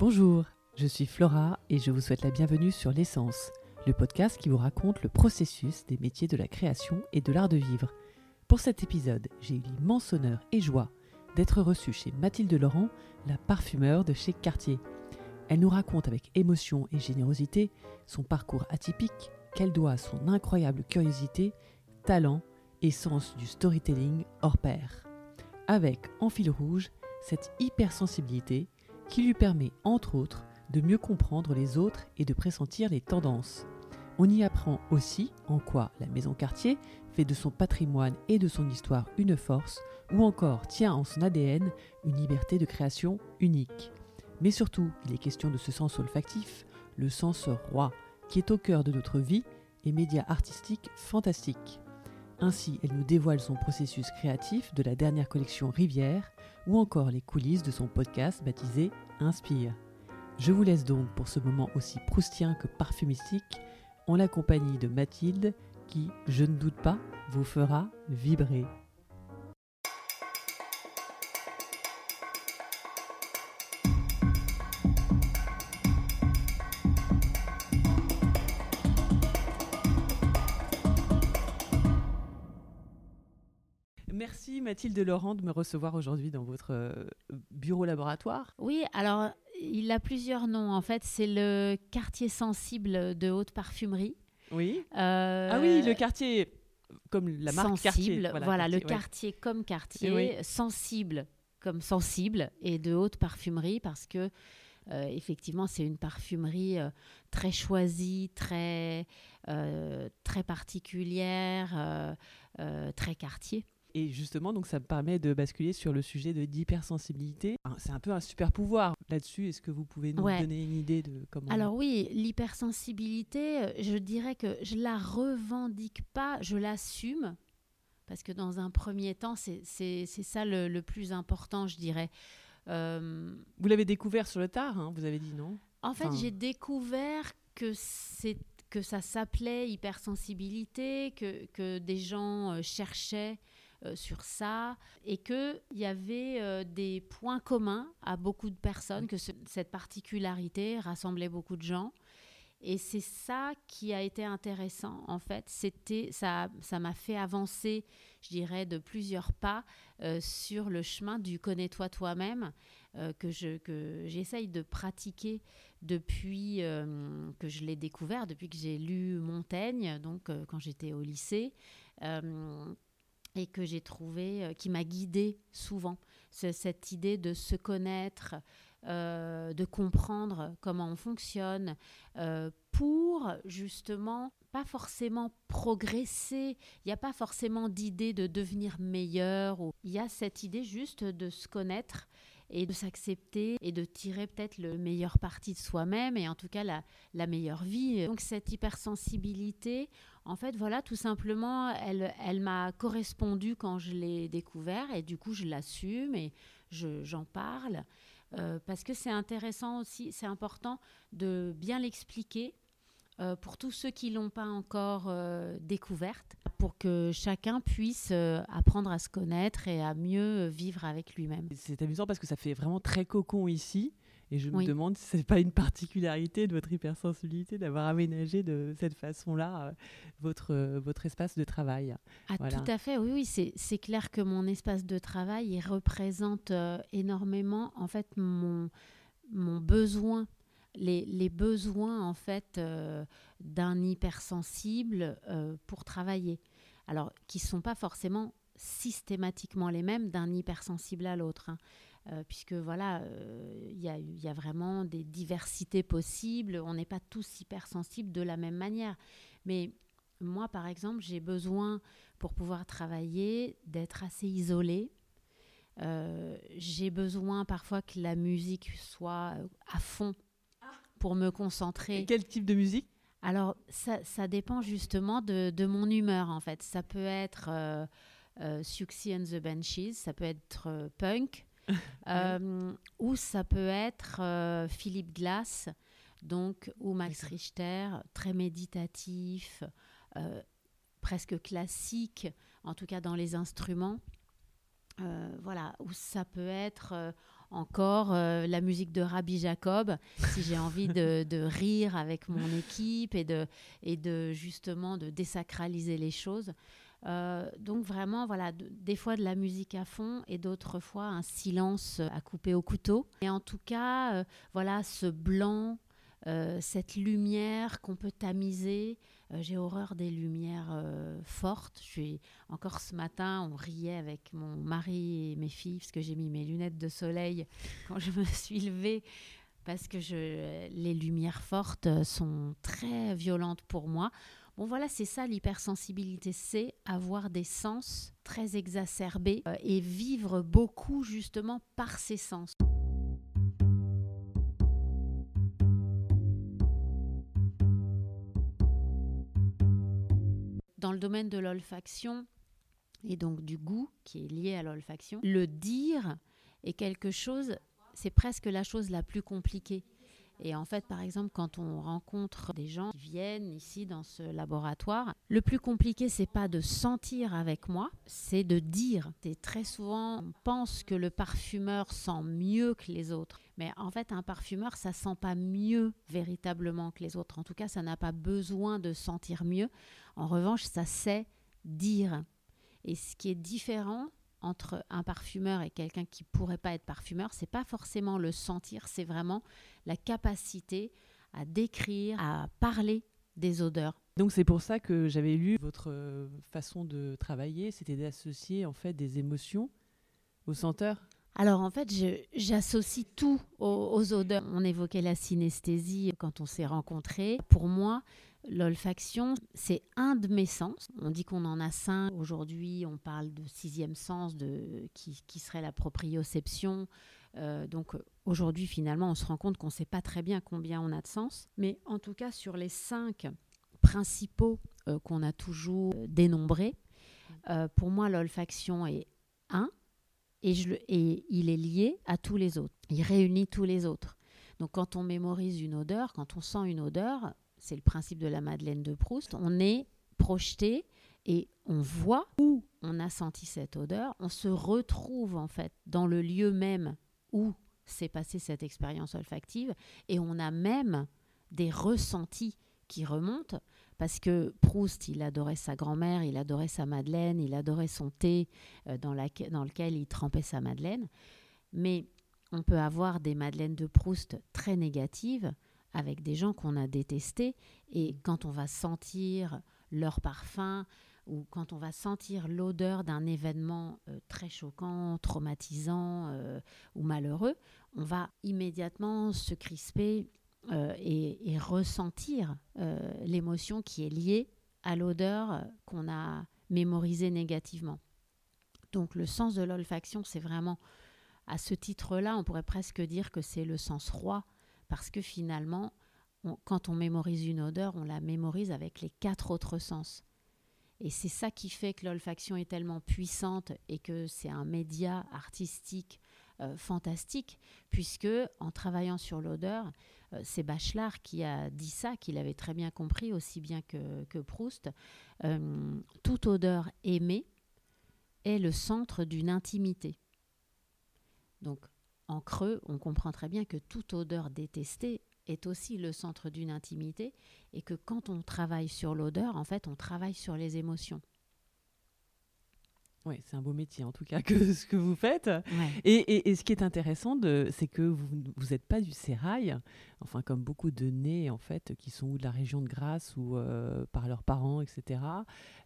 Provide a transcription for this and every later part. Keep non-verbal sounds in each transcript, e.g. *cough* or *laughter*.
Bonjour, je suis Flora et je vous souhaite la bienvenue sur L'essence, le podcast qui vous raconte le processus des métiers de la création et de l'art de vivre. Pour cet épisode, j'ai eu l'immense honneur et joie d'être reçue chez Mathilde Laurent, la parfumeur de chez Cartier. Elle nous raconte avec émotion et générosité son parcours atypique qu'elle doit à son incroyable curiosité, talent et sens du storytelling hors pair. Avec en fil rouge cette hypersensibilité qui lui permet, entre autres, de mieux comprendre les autres et de pressentir les tendances. On y apprend aussi en quoi la maison Cartier fait de son patrimoine et de son histoire une force, ou encore tient en son ADN une liberté de création unique. Mais surtout, il est question de ce sens olfactif, le sens roi, qui est au cœur de notre vie et média artistique fantastique. Ainsi, elle nous dévoile son processus créatif de la dernière collection Rivière ou encore les coulisses de son podcast baptisé Inspire. Je vous laisse donc pour ce moment aussi proustien que parfumistique en la compagnie de Mathilde qui, je ne doute pas, vous fera vibrer. Mathilde Laurent de me recevoir aujourd'hui dans votre euh, bureau laboratoire? Oui, alors il a plusieurs noms en fait. C'est le quartier sensible de haute parfumerie. Oui. ah oui, le quartier comme la marque sensible, quartier. Voilà, le quartier comme quartier, sensible comme sensible et de haute parfumerie parce que euh, effectivement, c'est une parfumerie euh, très choisie, très, très particulière, très quartier. Et justement, donc ça me permet de basculer sur le sujet de d'hypersensibilité. C'est un peu un super pouvoir là-dessus. Est-ce que vous pouvez nous donner une idée de comment Alors oui, l'hypersensibilité, je dirais que je la revendique pas, je l'assume. Parce que dans un premier temps, c'est ça le, plus important, je dirais. Euh, vous l'avez découvert sur le tard, hein, vous avez dit non? En fait, j'ai découvert que que ça s'appelait hypersensibilité, que, que des gens euh, cherchaient sur ça et qu'il y avait euh, des points communs à beaucoup de personnes, que cette particularité rassemblait beaucoup de gens. Et c'est ça qui a été intéressant, en fait. C'était ça, ça m'a fait avancer, je dirais, de plusieurs pas euh, sur le chemin du connais-toi toi-même que je que j'essaye de pratiquer depuis que je l'ai découvert, depuis que j'ai lu Montaigne, donc quand j'étais au lycée et que j'ai trouvé, euh, qui m'a guidée souvent. cette idée de se connaître, euh, de comprendre comment on fonctionne, euh, pour justement pas forcément progresser. Il n'y a pas forcément d'idée de devenir meilleur. Il y a cette idée juste de se connaître et de s'accepter et de tirer peut-être le meilleur parti de soi-même et en tout cas la meilleure vie. Donc cette hypersensibilité, en fait, voilà, tout simplement, elle, elle m'a correspondu quand je l'ai découvert et du coup, je l'assume et j'en parle. Euh, parce que c'est intéressant aussi, c'est important de bien l'expliquer euh, pour tous ceux qui l'ont pas encore euh, découverte, pour que chacun puisse apprendre à se connaître et à mieux vivre avec lui-même. C'est amusant parce que ça fait vraiment très cocon ici. Et je me demande si ce n'est pas une particularité de votre hypersensibilité d'avoir aménagé de cette façon-là euh, votre, euh, votre espace de travail. Ah, Tout à fait, oui, oui. C'est clair que mon espace de travail il représente euh, énormément en fait mon, mon besoin. Les, les besoins en fait d'un hypersensible pour travailler. Alors, qui ne sont pas forcément systématiquement les mêmes d'un hypersensible à l'autre. Hein. Euh, puisque voilà, euh, il y, a vraiment des diversités possibles. On n'est pas tous hypersensibles de la même manière. Mais moi, par exemple, j'ai besoin, pour pouvoir travailler, d'être assez isolée. Euh, j'ai besoin parfois que la musique soit à fond pour me concentrer. Et quel type de musique? Alors, ça, dépend justement de, de, mon humeur, en fait. Ça peut être euh, and the Benches, ça peut être punk, euh, ou ça peut être euh, Philippe Glass, donc, ou Max Richter, très méditatif, euh, presque classique, en tout cas dans les instruments. voilà, ou ça peut être encore euh, la musique de Rabbi Jacob, si j'ai envie de, *laughs* de, rire avec mon équipe et de, et de justement de désacraliser les choses. Euh, donc vraiment, voilà, des fois de la musique à fond et d'autres fois un silence à couper au couteau. Et en tout cas, euh, voilà, ce blanc, euh, cette lumière qu'on peut tamiser. J'ai horreur des lumières fortes. Je encore ce matin, on riait avec mon mari et mes filles parce que j'ai mis mes lunettes de soleil *laughs* quand je me suis levée parce que les lumières fortes sont très violentes pour moi. Bon voilà, c'est ça l'hypersensibilité, c'est avoir des sens très exacerbés euh, et vivre beaucoup justement par ces sens. Dans le domaine de l'olfaction et donc du goût qui est lié à l'olfaction, le dire est quelque chose, c'est presque la chose la plus compliquée. Et en fait, par exemple, quand on rencontre des gens qui viennent ici dans ce laboratoire, le plus compliqué, c'est pas de sentir avec moi, c'est de dire. Et très souvent, on pense que le parfumeur sent mieux que les autres. Mais en fait, un parfumeur, ça sent pas mieux véritablement que les autres. En tout cas, ça n'a pas besoin de sentir mieux. En revanche, ça sait dire. Et ce qui est différent, entre un parfumeur et quelqu'un qui pourrait pas être parfumeur, c'est pas forcément le sentir, c'est vraiment la capacité à décrire, à parler des odeurs. Donc c'est pour ça que j'avais lu votre euh, façon de travailler, c'était d'associer en fait des émotions aux senteurs. Alors en fait, j'associe tout aux, aux, odeurs. On évoquait la synesthésie quand on s'est rencontrés. Pour moi, L'olfaction, c'est un de mes sens. On dit qu'on en a cinq. Aujourd'hui, on parle de sixième sens de, qui, serait la proprioception. Euh, donc aujourd'hui, finalement, on se rend compte qu'on ne sait pas très bien combien on a de sens. Mais en tout cas, sur les cinq principaux euh, qu'on a toujours dénombrés, euh, pour moi, l'olfaction est un et il est lié à tous les autres. Il réunit tous les autres. Donc quand on mémorise une odeur, quand on sent une odeur, c'est le principe de la Madeleine de Proust, on est projeté et on voit où on a senti cette odeur, on se retrouve en fait dans le lieu même où s'est passée cette expérience olfactive et on a même des ressentis qui remontent parce que Proust, il adorait sa grand-mère, il adorait sa Madeleine, il adorait son thé euh, dans, dans lequel il trempait sa Madeleine. Mais on peut avoir des Madeleines de Proust très négatives avec des gens qu'on a détestés. Et quand on va sentir leur parfum ou quand on va sentir l'odeur d'un événement euh, très choquant, traumatisant euh, ou malheureux, on va immédiatement se crisper euh, et, ressentir l'émotion qui est liée à l'odeur qu'on a mémorisée négativement. Donc le sens de l'olfaction, c'est vraiment, à ce titre-là, on pourrait presque dire que c'est le sens roi parce que finalement, quand on mémorise une odeur, on la mémorise avec les quatre autres sens. Et c'est ça qui fait que l'olfaction est tellement puissante et que c'est un média artistique euh, fantastique, puisque en travaillant sur l'odeur, euh, c'est Bachelard qui a dit ça, qu'il avait très bien compris, aussi bien que, Proust. Euh, toute odeur aimée est le centre d'une intimité. Donc en creux, on comprend très bien que toute odeur détestée est aussi le centre d'une intimité et que quand on travaille sur l'odeur, en fait, on travaille sur les émotions. Oui, c'est un beau métier en tout cas *laughs* que ce que vous faites. Et, ce qui est intéressant, c'est que vous n'êtes pas du sérail, enfin comme beaucoup de nés en fait qui sont ou de la région de Grasse ou euh, par leurs parents, etc.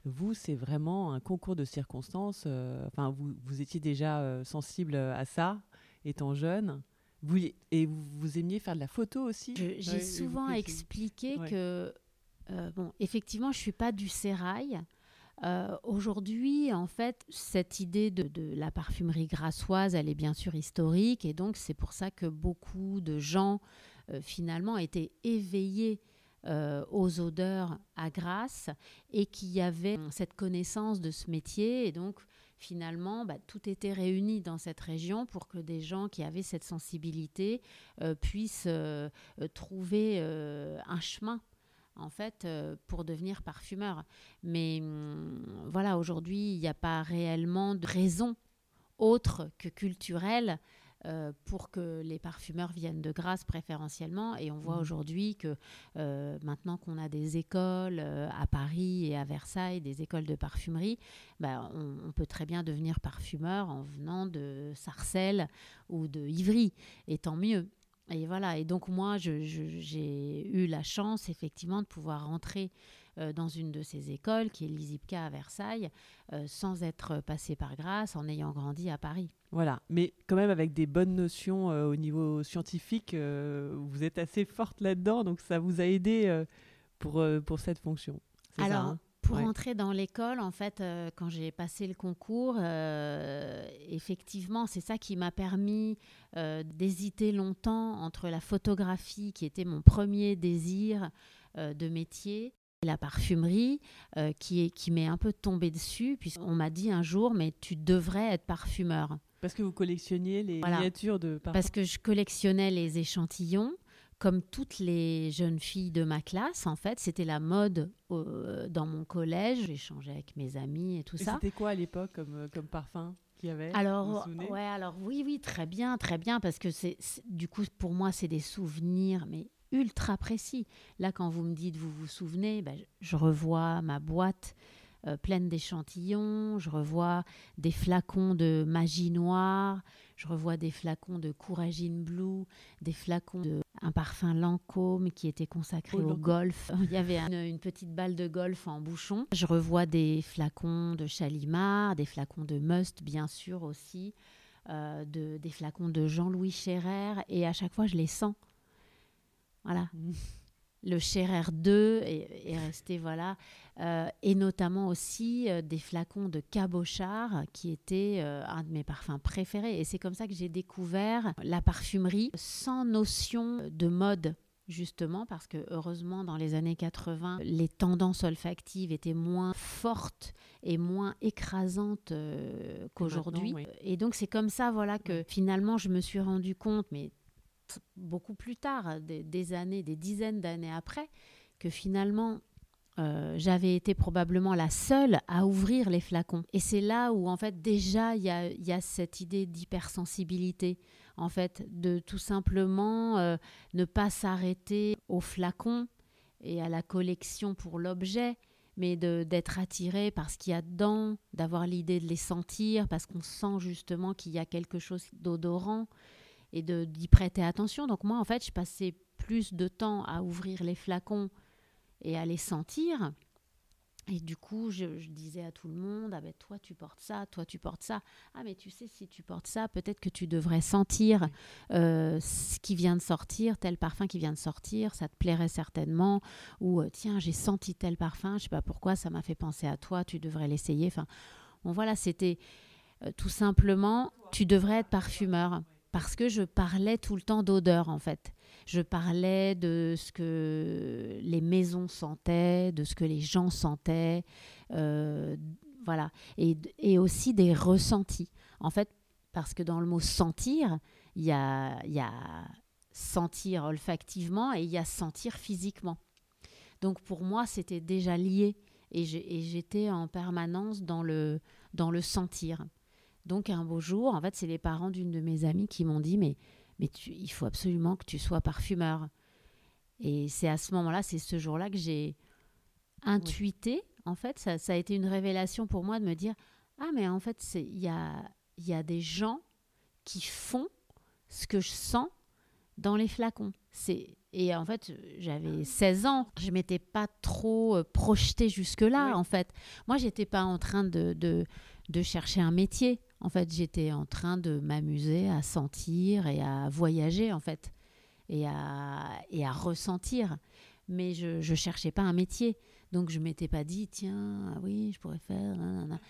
Vous, c'est vraiment un concours de circonstances. Euh, enfin, vous, vous étiez déjà euh, sensible à ça? Étant jeune. Vous, et vous, aimiez faire de la photo aussi J'ai souvent expliqué que, euh, bon, effectivement, je ne suis pas du sérail. Euh, aujourd'hui, en fait, cette idée de, la parfumerie grassoise, elle est bien sûr historique, et donc c'est pour ça que beaucoup de gens, euh, finalement, étaient éveillés aux odeurs à Grasse et qui avaient cette connaissance de ce métier, et donc finalement, bah, tout était réuni dans cette région pour que des gens qui avaient cette sensibilité euh, puissent euh, euh, trouver un chemin en fait, pour devenir parfumeur. Mais hum, voilà, aujourd'hui, il n'y a pas réellement de raison autre que culturelle euh, pour que les parfumeurs viennent de Grasse préférentiellement. Et on voit Mhm. aujourd'hui que euh, maintenant qu'on a des écoles euh, à Paris et à Versailles, des écoles de parfumerie, bah, on, on peut très bien devenir parfumeur en venant de Sarcelles ou de Ivry. Et tant mieux. Et voilà. Et donc moi, j'ai eu la chance effectivement de pouvoir rentrer euh, dans une de ces écoles, qui est l'ISIPCA à Versailles, euh, sans être passé par Grasse, en ayant grandi à Paris. Voilà, mais quand même avec des bonnes notions euh, au niveau scientifique, euh, vous êtes assez forte là-dedans, donc ça vous a aidé euh, pour, pour cette fonction. Ça, Alors, hein? pour Ouais. entrer dans l'école, en fait, quand j'ai passé le concours, effectivement, c'est ça qui m'a permis d'hésiter longtemps entre la photographie, qui était mon premier désir de métier, et la parfumerie, euh, qui, est, qui m'est un peu tombée dessus, puisqu'on m'a dit un jour, mais tu devrais être parfumeur. Parce que vous collectionniez les Voilà. miniatures de parfums. Parce que je collectionnais les échantillons, comme toutes les jeunes filles de ma classe, en fait. C'était la mode euh, dans mon collège. J'échangeais avec mes amis et tout Et ça. C'était quoi à l'époque comme, euh, comme parfum qu'il y avait vous vous Alors, ouais, alors oui, oui, très bien, très bien, parce que c'est, du coup, pour moi, c'est des souvenirs, mais ultra précis. Là, quand vous me dites, vous vous souvenez, ben, je revois ma boîte euh, pleine d'échantillons, je revois des flacons de magie noire, je revois des flacons de Couragine Blue, des flacons de un parfum Lancôme qui était consacré Oh, au golf. *laughs* Il y avait une, une petite balle de golf en bouchon. Je revois des flacons de Chalimard, des flacons de Must, bien sûr aussi, euh, de, des flacons de Jean-Louis Scherrer, et à chaque fois, je les sens. Voilà. Le Scherrer 2 est, est resté, voilà. Euh, et notamment aussi euh, des flacons de Cabochard, qui était euh, un de mes parfums préférés. Et c'est comme ça que j'ai découvert la parfumerie sans notion de mode. Justement, parce que heureusement, dans les années 80, les tendances olfactives étaient moins fortes et moins écrasantes euh, qu'aujourd'hui. oui. Et donc, c'est comme ça, voilà, que finalement, je me suis rendu compte, mais beaucoup plus tard, des, années, des dizaines d'années après, que finalement, euh, j'avais été probablement la seule à ouvrir les flacons. Et c'est là où, en fait, déjà, il y a, cette idée d'hypersensibilité, en fait, de tout simplement euh, ne pas s'arrêter au flacon et à la collection pour l'objet, mais d'être attiré par ce qu'il y a dedans, d'avoir l'idée de les sentir, parce qu'on sent justement qu'il y a quelque chose d'odorant et de- d'y prêter attention. Donc moi, en fait, je passais plus de temps à ouvrir les flacons et à les sentir. Et du coup, je, je disais à tout le monde, ah ben toi tu portes ça, toi tu portes ça. Ah mais tu sais, si tu portes ça, peut-être que tu devrais sentir euh, ce qui vient de sortir, tel parfum qui vient de sortir, ça te plairait certainement. Ou euh, tiens, j'ai senti tel parfum, je sais pas pourquoi, ça m'a fait penser à toi, tu devrais l'essayer. Enfin, bon voilà, c'était euh, tout simplement, tu devrais être parfumeur. Parce que je parlais tout le temps d'odeur en fait. Je parlais de ce que les maisons sentaient, de ce que les gens sentaient, euh, voilà. Et, aussi des ressentis. En fait, parce que dans le mot sentir, il y a, y a sentir olfactivement et il y a sentir physiquement. Donc pour moi, c'était déjà lié et j'étais en permanence dans le, dans le sentir. Donc un beau jour, en fait, c'est les parents d'une de mes amies qui m'ont dit mais mais tu- il faut absolument que tu sois parfumeur. Et c'est à ce moment-là, c'est ce jour-là que j'ai intuité. En fait, ça, ça a été une révélation pour moi de me dire ah mais en fait, c'est il y a il y a des gens qui font ce que je sens dans les flacons. C'est et en fait, j'avais 16 ans, je m'étais pas trop euh, projetée jusque-là Oui. en fait. Moi, j'étais pas en train de, de de chercher un métier. En fait, j'étais en train de m'amuser à sentir et à voyager, en fait, et à, et à ressentir. Mais je ne cherchais pas un métier. Donc, je ne m'étais pas dit, tiens, ah oui, je pourrais faire. nanana.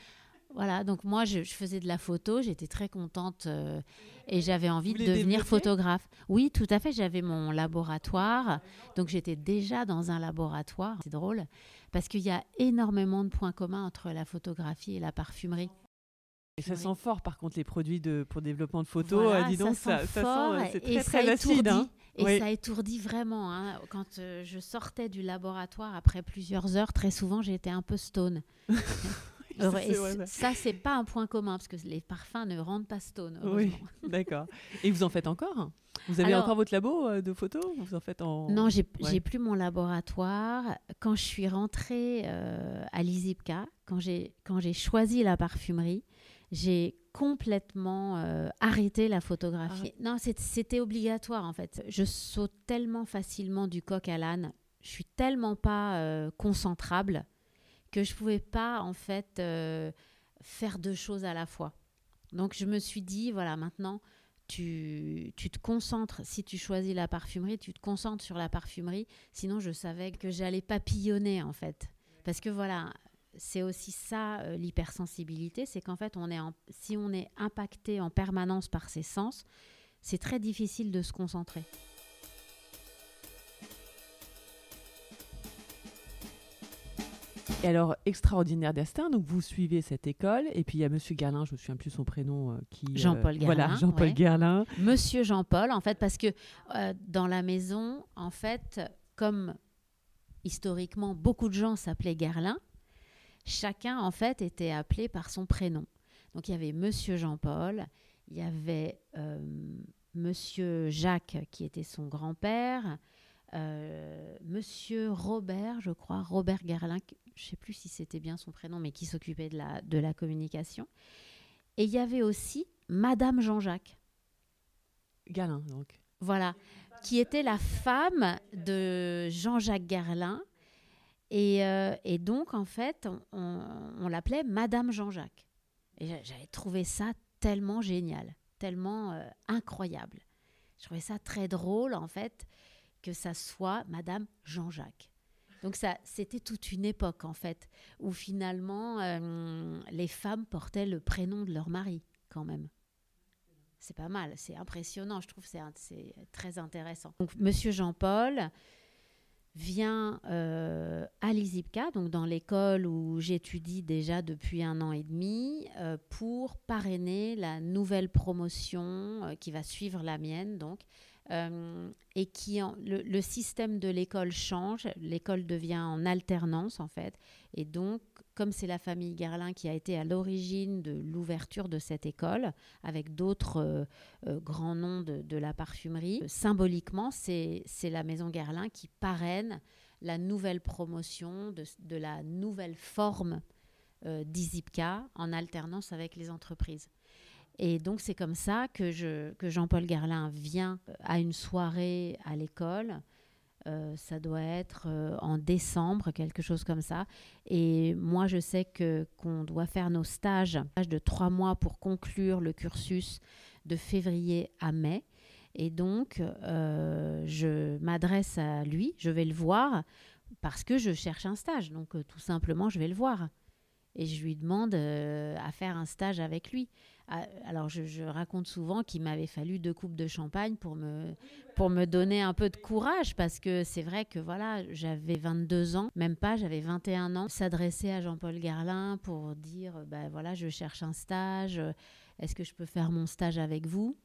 Voilà, donc moi, je, je faisais de la photo, j'étais très contente euh, et j'avais envie Vous de devenir photographe. Oui, tout à fait, j'avais mon laboratoire. Donc, j'étais déjà dans un laboratoire. C'est drôle parce qu'il y a énormément de points communs entre la photographie et la parfumerie. Et ça Oui. sent fort, par contre, les produits de, pour développement de photos. Voilà, euh, dis donc, ça sent ça fort sent, euh, et très, ça très acide. étourdit. hein. Et Oui. ça étourdit vraiment. hein. Quand euh, je sortais du laboratoire après plusieurs heures, très souvent j'étais un peu stone. *laughs* Heureux. Et ça. c'est pas un point commun parce que les parfums ne rendent pas stone. Oui, *laughs* d'accord. Et vous en faites encore? Vous avez Alors- encore votre labo de photos ou Vous en faites en. Non, j'ai Ouais. plus mon laboratoire. Quand je suis rentrée euh, à quand j'ai quand j'ai choisi la parfumerie, j'ai complètement euh, arrêté la photographie. Non, c'est- c'était obligatoire en fait. Je saute tellement facilement du coq à l'âne. Je suis tellement pas euh, concentrable que je pouvais pas en fait euh, faire deux choses à la fois. Donc je me suis dit voilà maintenant tu, tu te concentres, si tu choisis la parfumerie, tu te concentres sur la parfumerie. Sinon, je savais que j'allais papillonner, en fait. Parce que voilà, c'est aussi ça, euh, l'hypersensibilité, c'est qu'en fait, on est en- si on est impacté en permanence par ses sens, c'est très difficile de se concentrer. Et alors, extraordinaire destin, donc vous suivez cette école, et puis il y a Monsieur Gerlin, je me souviens plus son prénom, euh, qui... euh, Jean-Paul Voilà, Gerlin, Jean-Paul ouais. Gerlin. Monsieur Jean-Paul, en fait, parce que dans la maison, en fait, comme historiquement beaucoup de gens s'appelaient Gerlin, chacun, en fait, était appelé par son prénom. Donc, il y avait Monsieur Jean-Paul, il y avait euh, Monsieur Jacques, qui était son grand-père, euh, Monsieur Robert, je crois, Robert Gerlin, je ne sais plus si c'était bien son prénom, mais qui s'occupait de la, de la communication. Et il y avait aussi Madame Jean-Jacques. Gerlin, donc. Voilà, qui était la femme de Jean-Jacques Gerlin. Et, euh, et donc, en fait, on, l'appelait Madame Jean-Jacques. Et j'a- j'avais trouvé ça tellement génial, tellement euh, incroyable. Je trouvais ça très drôle, en fait, que ça soit Madame Jean-Jacques. Donc, ça, c'était toute une époque, en fait, où finalement, euh, les femmes portaient le prénom de leur mari, quand même. C'est pas mal, c'est impressionnant, je trouve c'est très intéressant. Donc, Monsieur Jean-Paul vient euh, à l'ISIPCA, donc dans l'école où j'étudie déjà depuis un an et demi, euh, pour parrainer la nouvelle promotion euh, qui va suivre la mienne, donc, et qui le, le système de l'école change, l'école devient en alternance en fait, et donc comme c'est la famille Gerlin qui a été à l'origine de l'ouverture de cette école, avec d'autres euh, euh, grands noms de, la parfumerie. Euh, Symboliquement, c'est la maison Guerlain qui parraine la nouvelle promotion de, de la nouvelle forme euh, d'Izipca en alternance avec les entreprises. Et donc c'est comme ça que, je, que Jean-Paul Guerlain vient à une soirée à l'école. Euh, ça doit être euh, en décembre, quelque chose comme ça. Et moi, je sais que qu'on doit faire nos stages, de trois mois pour conclure le cursus de février à mai. Et donc, euh, je m'adresse à lui, je vais le voir parce que je cherche un stage. Donc, tout simplement, je vais le voir. Et je lui demande euh, à faire un stage avec lui. Ah, Alors, je, raconte souvent qu'il m'avait fallu deux coupes de champagne pour me, pour me donner un peu de courage parce que c'est vrai que voilà, j'avais 22 ans, même pas, j'avais 21 ans. S'adresser à Jean-Paul Garlin pour dire ben voilà, je cherche un stage, est-ce que je peux faire mon stage avec vous?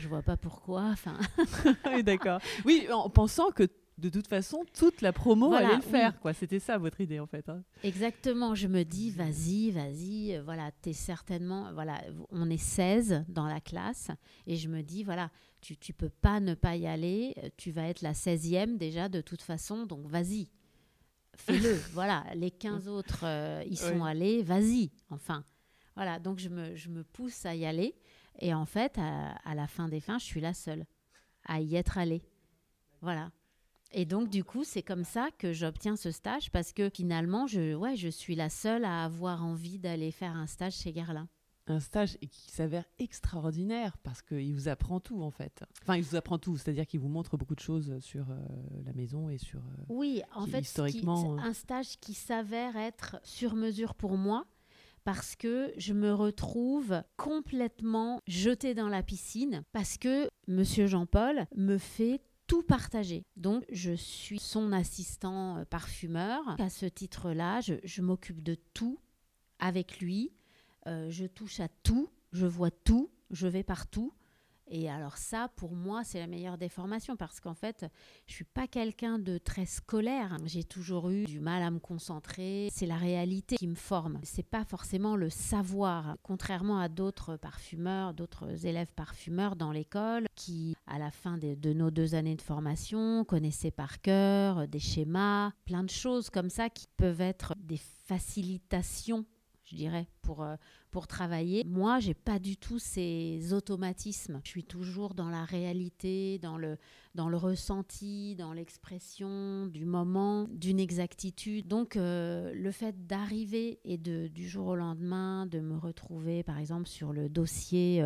Je vois pas pourquoi. Enfin, *laughs* d'accord. Oui, en pensant que de toute façon, toute la promo Voilà, allait le oui. faire. quoi. C'était ça votre idée, en fait. hein. Exactement, je me dis, vas-y, vas-y, euh, voilà, tu es certainement, voilà, on est 16 dans la classe, et je me dis, voilà, tu, tu peux pas ne pas y aller, euh, tu vas être la 16e déjà de toute façon, donc vas-y, fais-le, *laughs* voilà, les 15 autres, euh, ils sont Oui. allés, vas-y, enfin, voilà, donc je me, je me pousse à y aller, et en fait, à, à la fin des fins, je suis la seule à y être allée, voilà. Et donc, du coup, c'est comme ça que j'obtiens ce stage parce que finalement, je, ouais, je suis la seule à avoir envie d'aller faire un stage chez Guerlain. Un stage qui s'avère extraordinaire parce qu'il vous apprend tout, en fait. Enfin, il vous apprend tout, c'est-à-dire qu'il vous montre beaucoup de choses sur euh, la maison et sur... euh, Oui, en Qui, fait, qui- historiquement, c'est un stage qui s'avère être sur mesure pour moi parce que je me retrouve complètement jetée dans la piscine parce que Monsieur Jean-Paul me fait tout partager. Donc, je suis son assistant euh, parfumeur. À ce titre-là, je, m'occupe de tout avec lui. Euh, je touche à tout, je vois tout, je vais partout. Et alors ça, pour moi, c'est la meilleure des formations parce qu'en fait, je suis pas quelqu'un de très scolaire. J'ai toujours eu du mal à me concentrer. C'est la réalité qui me forme. C'est pas forcément le savoir. Contrairement à d'autres parfumeurs, d'autres élèves parfumeurs dans l'école qui, à la fin de, de nos deux années de formation, connaissaient par cœur des schémas, plein de choses comme ça qui peuvent être des facilitations je dirais, pour, euh, pour travailler. Moi, j'ai pas du tout ces automatismes. Je suis toujours dans la réalité, dans le, dans le ressenti, dans l'expression du moment, d'une exactitude. Donc, euh, le fait d'arriver et de, du jour au lendemain, de me retrouver, par exemple, sur le dossier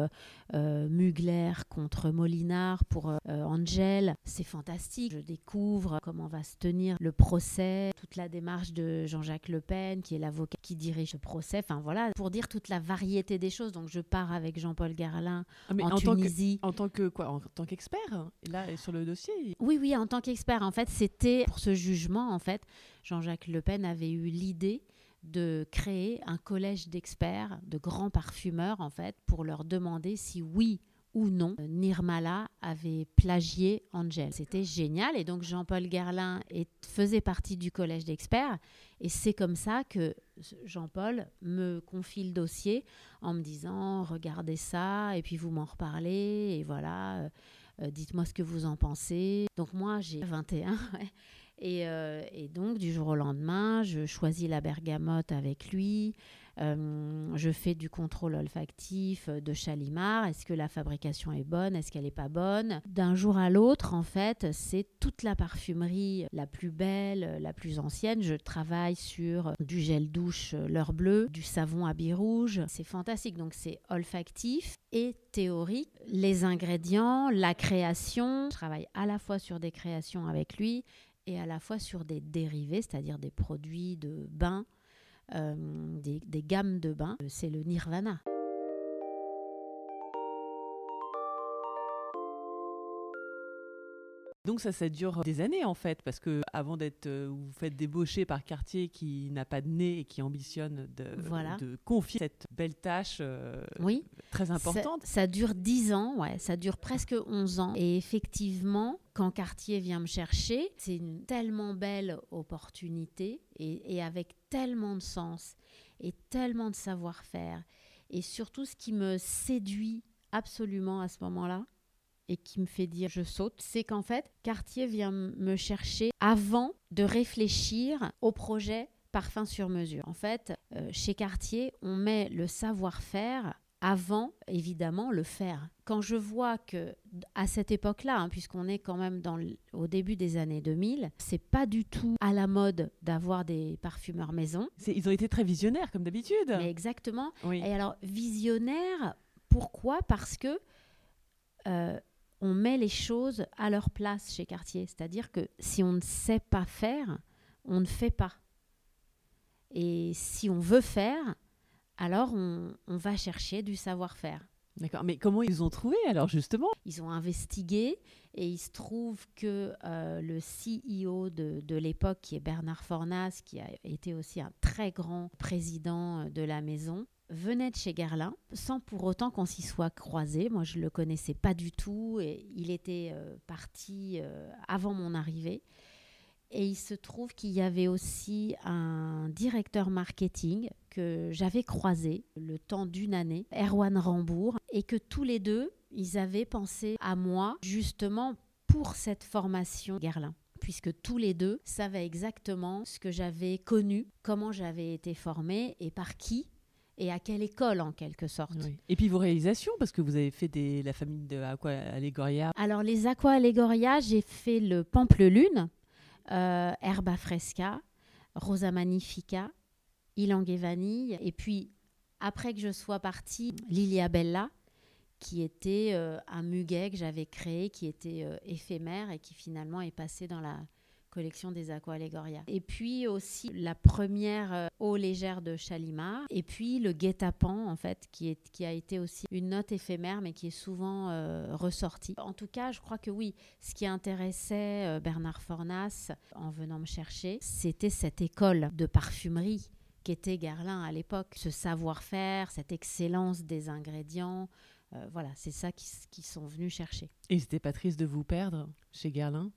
euh, Mugler contre Molinard pour Angel, c'est fantastique. Je découvre comment va se tenir le procès, toute la démarche de Jean-Jacques Le Pen, qui est l'avocat qui dirige le procès Enfin voilà, pour dire toute la variété des choses. Donc je pars avec Jean-Paul Garlin ah, en, Tunisie. en tant que quoi En tant qu'expert Là, sur le Oui, oui, en tant qu'expert. En fait, c'était pour ce jugement. En fait, Jean-Jacques Le Pen avait eu l'idée de créer un collège d'experts, de grands parfumeurs, en fait, pour leur demander si oui ou non, Nirmala avait plagié Angel. C'était génial. Et donc Jean-Paul Gerlin faisait partie du collège d'experts. Et c'est comme ça que Jean-Paul me confie le dossier en me disant regardez ça et puis vous m'en reparlez et voilà, euh, dites-moi ce que vous en pensez. Donc moi j'ai 21 *laughs* et, euh, et, donc du jour au lendemain, je choisis la bergamote avec lui. Euh, je fais du contrôle olfactif de Chalimard. Est-ce que la fabrication est bonne? Est-ce qu'elle n'est pas bonne? D'un jour à l'autre, en fait, c'est toute la parfumerie la plus belle, la plus ancienne. Je travaille sur du gel douche l'heure bleue, du savon à billes rouge. C'est fantastique. Donc, c'est olfactif et théorique. Les ingrédients, la création. Je travaille à la fois sur des créations avec lui et à la fois sur des dérivés, c'est-à-dire des produits de bain euh, des, des gammes de bains, c'est le nirvana. Donc ça, ça dure des années en fait, parce que avant d'être, euh, vous faites débaucher par quartier qui n'a pas de nez et qui ambitionne de, de confier cette belle tâche euh, oui. très importante. Ça, dure dix ans, ouais, ça dure presque 11 ans. Et effectivement, quand Cartier vient me chercher, c'est une tellement belle opportunité et, et avec tellement de sens et tellement de savoir-faire. Et surtout, ce qui me séduit absolument à ce moment-là, et qui me fait dire je saute, c'est qu'en fait, Cartier vient me chercher avant de réfléchir au projet parfum sur mesure. En fait, euh, chez Cartier, on met le savoir-faire avant, évidemment, le faire. Quand je vois que à cette époque-là, hein, puisqu'on est quand même dans au début des années 2000, c'est pas du tout à la mode d'avoir des parfumeurs maison. Ils ont été très visionnaires, comme d'habitude. Exactement. Et alors, visionnaires, pourquoi? Parce que euh, on met les choses à leur place chez Cartier. C'est-à-dire que si on ne sait pas faire, on ne fait pas. Et si on veut faire, alors on, va chercher du savoir-faire. D'accord, mais comment ils ont trouvé alors justement? Ils ont investigué et il se trouve que euh, le CEO de, de l'époque, qui est Bernard Fornas, qui a été aussi un très grand président de la maison, venait de chez Guerlain sans pour autant qu'on s'y soit croisé. Moi, je ne le connaissais pas du tout et il était euh, parti euh, avant mon arrivée. Et il se trouve qu'il y avait aussi un directeur marketing que j'avais croisé le temps d'une année, Erwan Rambourg, et que tous les deux, ils avaient pensé à moi justement pour cette formation Guerlain puisque tous les deux savaient exactement ce que j'avais connu, comment j'avais été formée et par qui et à quelle école en quelque sorte. Et puis vos réalisations, parce que vous avez fait des, la famille de Aqua Allegoria. Alors les Aqua Allegoria, j'ai fait le Pampelune, euh, Herba Fresca, Rosa Magnifica, Ilang et Vanille, et puis après que je sois partie, Lilia Bella, qui était euh, un muguet que j'avais créé, qui était euh, éphémère et qui finalement est passé dans la collection des Aqua Allegoria. Et puis aussi la première euh, eau légère de Chalimard. Et puis le guet-apens, en fait, qui, est, qui a été aussi une note éphémère, mais qui est souvent euh, ressortie. En tout cas, je crois que oui, ce qui intéressait euh, Bernard Fornas en venant me chercher, c'était cette école de parfumerie qu'était Garlin à l'époque. Ce savoir-faire, cette excellence des ingrédients, voilà, c'est ça qu'ils sont venus chercher. Et c'était pas triste de vous perdre chez Guerlain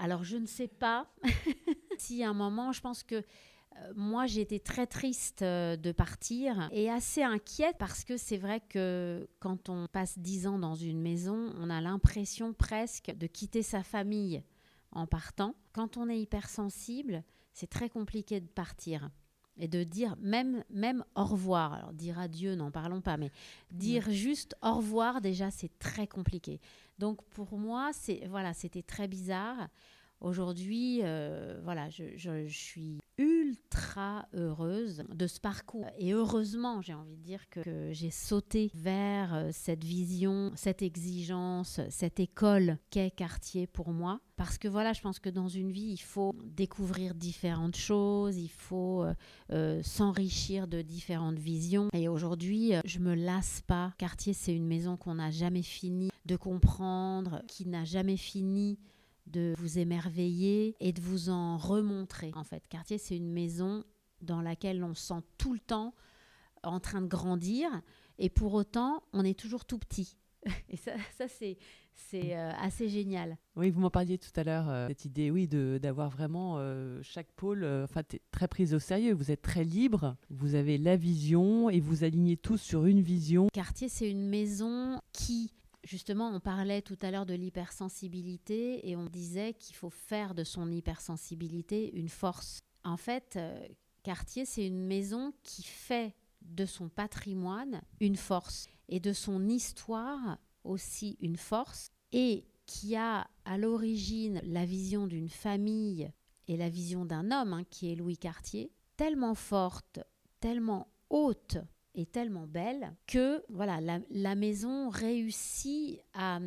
Alors je ne sais pas. *laughs* si à un moment, je pense que euh, moi, j'étais très triste euh, de partir et assez inquiète parce que c'est vrai que quand on passe dix ans dans une maison, on a l'impression presque de quitter sa famille en partant. Quand on est hypersensible, c'est très compliqué de partir et de dire même même au revoir. Alors dire adieu, n'en parlons pas, mais dire juste au revoir déjà c'est très compliqué. Donc pour moi, c'est voilà, c'était très bizarre. Aujourd'hui, euh, voilà, je, suis ultra heureuse de ce parcours. Et heureusement, j'ai envie de dire que, j'ai sauté vers euh, cette vision, cette exigence, cette école qu'est Cartier pour moi. Parce que voilà, je pense que dans une vie, il faut découvrir différentes choses, il faut euh, s'enrichir de différentes visions. Et aujourd'hui, je me lasse pas. Cartier, c'est une maison qu'on n'a jamais fini de comprendre, qui n'a jamais fini de vous émerveiller et de vous en remontrer. En fait, Cartier, c'est une maison dans laquelle on sent tout le temps en train de grandir et pour autant, on est toujours tout petit. *laughs* Et ça, ça c'est c'est euh, assez génial. Oui, vous m'en parliez tout à l'heure, euh, cette idée, oui, d'avoir vraiment euh, chaque pôle enfin, très prise au sérieux. Vous êtes très libre, vous avez la vision et vous alignez tous sur une vision. Cartier, c'est une maison qui Justement, on parlait tout à l'heure de l'hypersensibilité et on disait qu'il faut faire de son hypersensibilité une force. En fait, euh, Cartier, c'est une maison qui fait de son patrimoine une force et de son histoire aussi une force et qui a à l'origine la vision d'une famille et la vision d'un homme hein, qui est Louis Cartier, tellement forte, tellement haute est tellement belle que voilà la, maison réussit à,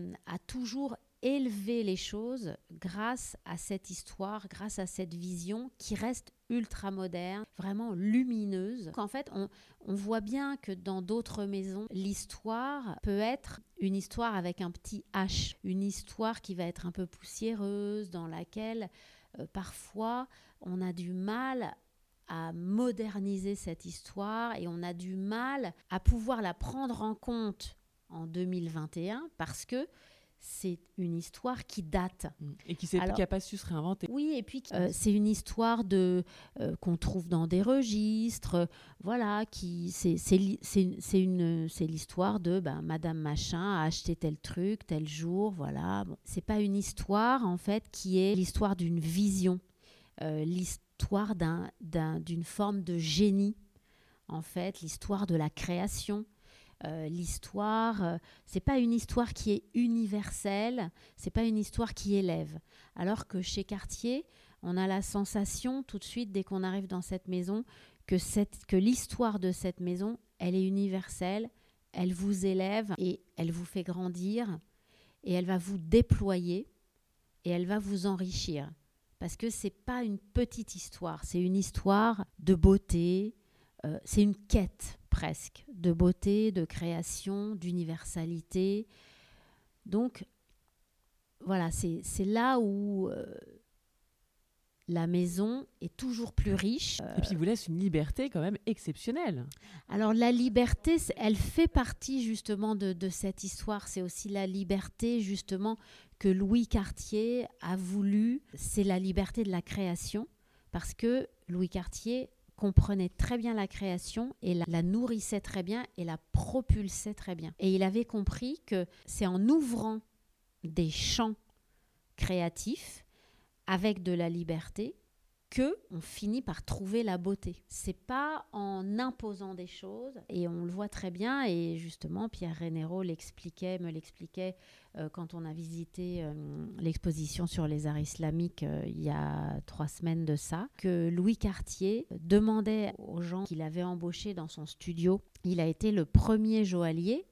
toujours élever les choses grâce à cette histoire, grâce à cette vision qui reste ultra moderne, vraiment lumineuse. En fait, on, voit bien que dans d'autres maisons, l'histoire peut être une histoire avec un petit H, une histoire qui va être un peu poussiéreuse, dans laquelle euh, parfois on a du mal à moderniser cette histoire et on a du mal à pouvoir la prendre en compte en 2021 parce que c'est une histoire qui date mm. et qui n'a pas su se réinventer. Oui, et puis euh, c'est une histoire de euh, qu'on trouve dans des registres, voilà, qui c'est c'est une c'est l'histoire de ben, Madame machin a acheté tel truc tel jour, voilà. Bon, c'est pas une histoire en fait qui est l'histoire d'une vision. Euh, l'histoire d'une forme de génie, en fait, l'histoire de la création. Euh, l'histoire, euh, c'est pas une histoire qui est universelle, c'est pas une histoire qui élève. Alors que chez Cartier, on a la sensation tout de suite dès qu'on arrive dans cette maison que, cette, que l'histoire de cette maison, elle est universelle, elle vous élève et elle vous fait grandir et elle va vous déployer et elle va vous enrichir parce que c'est pas une petite histoire, c'est une histoire de beauté, euh, c'est une quête presque de beauté, de création, d'universalité. Donc voilà, c'est là où euh, la maison est toujours plus riche. Et puis vous laisse une liberté quand même exceptionnelle. Alors la liberté, elle fait partie justement de, de cette histoire. C'est aussi la liberté justement que Louis Cartier a voulu, c'est la liberté de la création, parce que Louis Cartier comprenait très bien la création et la, nourrissait très bien et la propulsait très bien. Et il avait compris que c'est en ouvrant des champs créatifs avec de la liberté que on finit par trouver la beauté. C'est pas en imposant des choses et on le voit très bien et justement Pierre Rénéro l'expliquait, me l'expliquait euh, quand on a visité euh, l'exposition sur les arts islamiques euh, il y a trois semaines de ça, que Louis Cartier demandait aux gens qu'il avait embauchés dans son studio. Il a été le premier joaillier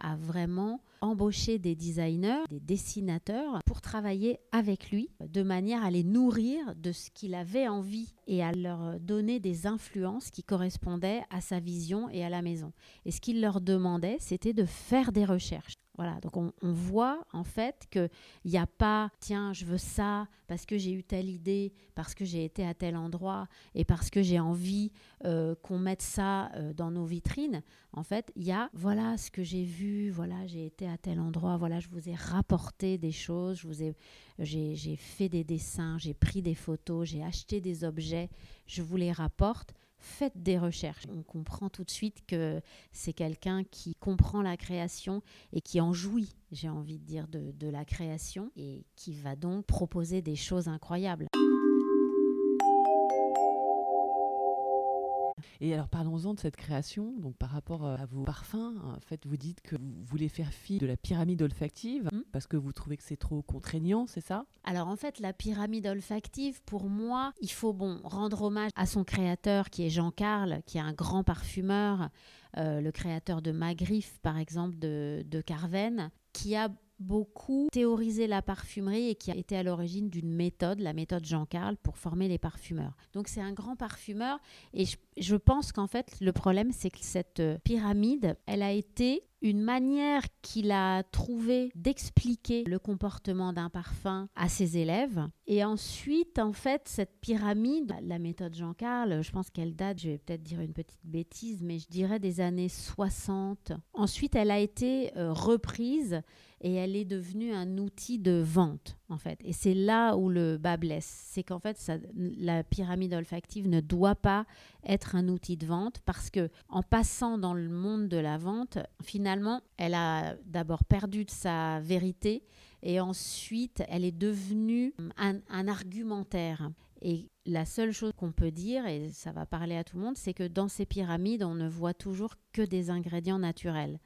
à vraiment embaucher des designers, des dessinateurs pour travailler avec lui de manière à les nourrir de ce qu'il avait envie et à leur donner des influences qui correspondaient à sa vision et à la maison. Et ce qu'il leur demandait, c'était de faire des recherches. Voilà, donc on, voit en fait qu'il n'y a pas, tiens, je veux ça parce que j'ai eu telle idée, parce que j'ai été à tel endroit et parce que j'ai envie euh, qu'on mette ça euh, dans nos vitrines. En fait, il y a, voilà ce que j'ai vu, voilà, j'ai été à tel endroit, voilà, je vous ai rapporté des choses, je vous ai, j'ai fait des dessins, j'ai pris des photos, j'ai acheté des objets, je vous les rapporte faites des recherches. On comprend tout de suite que c'est quelqu'un qui comprend la création et qui en jouit, j'ai envie de dire, de, la création et qui va donc proposer des choses incroyables. Et alors parlons-en de cette création, donc par rapport euh, à vos parfums. En fait, vous dites que vous voulez faire fi de la pyramide olfactive hmm. parce que vous trouvez que c'est trop contraignant, c'est ça? Alors en fait, la pyramide olfactive, pour moi, il faut bon rendre hommage à son créateur qui est Jean Carl, qui est un grand parfumeur, euh, le créateur de Magrif par exemple de, de Carven, qui a beaucoup théorisé la parfumerie et qui a été à l'origine d'une méthode, la méthode Jean Carl, pour former les parfumeurs. Donc c'est un grand parfumeur et je, pense qu'en fait le problème c'est que cette euh, pyramide, elle a été une manière qu'il a trouvé d'expliquer le comportement d'un parfum à ses élèves. Et ensuite, en fait, cette pyramide, la méthode Jean Carl, je pense qu'elle date, je vais peut-être dire une petite bêtise, mais je dirais des années 60. Ensuite, elle a été euh, reprise et elle est devenue un outil de vente en fait. Et c'est là où le bas blesse, c'est qu'en fait la pyramide olfactive ne doit pas être un outil de vente parce que en passant dans le monde de la vente, finalement, elle a d'abord perdu de sa vérité et ensuite elle est devenue un, argumentaire. Et la seule chose qu'on peut dire, et ça va parler à tout le monde, c'est que dans ces pyramides, on ne voit toujours que des ingrédients naturels.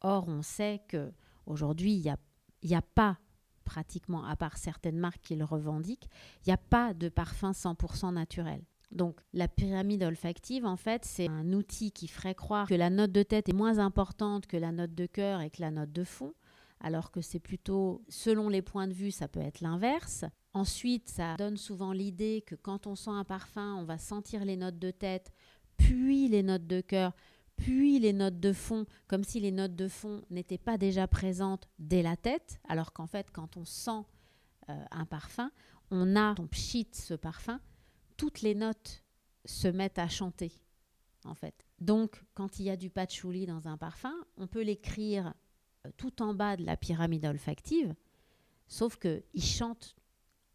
Or, on sait que Aujourd'hui, il n'y y a pas pratiquement, à part certaines marques qui le revendiquent, il n'y a pas de parfum 100% naturel. Donc la pyramide olfactive, en fait, c'est un outil qui ferait croire que la note de tête est moins importante que la note de cœur et que la note de fond, alors que c'est plutôt, selon les points de vue, ça peut être l'inverse. Ensuite, ça donne souvent l'idée que quand on sent un parfum, on va sentir les notes de tête, puis les notes de cœur, puis les notes de fond, comme si les notes de fond n'étaient pas déjà présentes dès la tête, alors qu'en fait, quand on sent euh, un parfum, on a, on pchit ce parfum, toutes les notes se mettent à chanter, en fait. Donc, quand il y a du patchouli dans un parfum, on peut l'écrire euh, tout en bas de la pyramide olfactive, sauf qu'il chante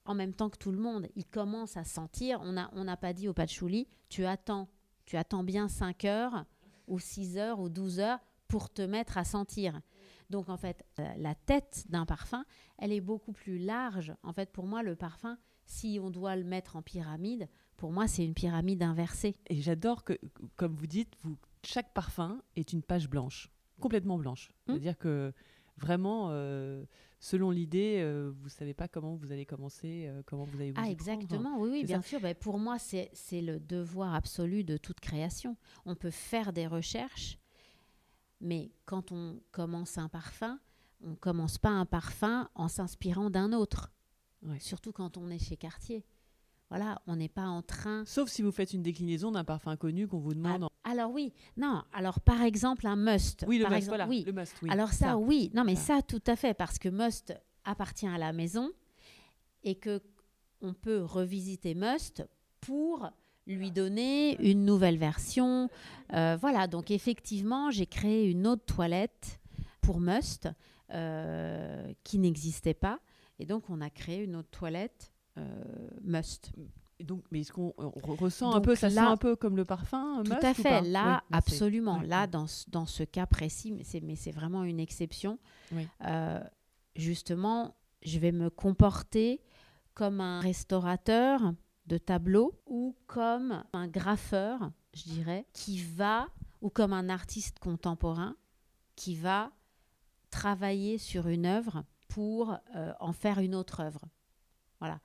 en même temps que tout le monde. Il commence à sentir. On n'a on pas dit au patchouli, tu attends, tu attends bien 5 heures ou 6 heures ou 12 heures pour te mettre à sentir. Donc en fait, euh, la tête d'un parfum, elle est beaucoup plus large. En fait, pour moi, le parfum, si on doit le mettre en pyramide, pour moi, c'est une pyramide inversée. Et j'adore que, comme vous dites, vous, chaque parfum est une page blanche, complètement blanche. Hum. C'est-à-dire que vraiment, euh, selon l'idée, euh, vous ne savez pas comment vous allez commencer, comment vous allez vous Ah, exactement, oui, oui, bien sûr. Ben, pour moi, c'est le devoir absolu de toute création. On peut faire des recherches, mais quand on commence un parfum, on ne commence pas un parfum en s'inspirant d'un autre. Surtout quand on est chez Cartier. Voilà, on n'est pas en train. Sauf si vous faites une déclinaison d'un parfum connu qu'on vous demande. Ah, alors oui, non. Alors par exemple un must. Oui, le par must. voilà, oui. Le must. Oui. Alors ça, oui. Non, mais ça. tout à fait, parce que must appartient à la maison et que on peut revisiter must pour lui donner une nouvelle version. Euh, voilà, donc effectivement, j'ai créé une autre toilette pour Must euh, qui n'existait pas. Et donc, on a créé une autre toilette euh, Must. Donc, mais est-ce qu'on ressent un peu, ça là, sent un peu comme le parfum Tout à fait, là, absolument. là, dans, dans, ce cas précis, mais c'est vraiment une exception. justement, je vais me comporter comme un restaurateur de tableau ou comme un graffeur, je dirais, qui va, ou comme un artiste contemporain, qui va travailler sur une œuvre pour euh, en faire une autre œuvre. Voilà.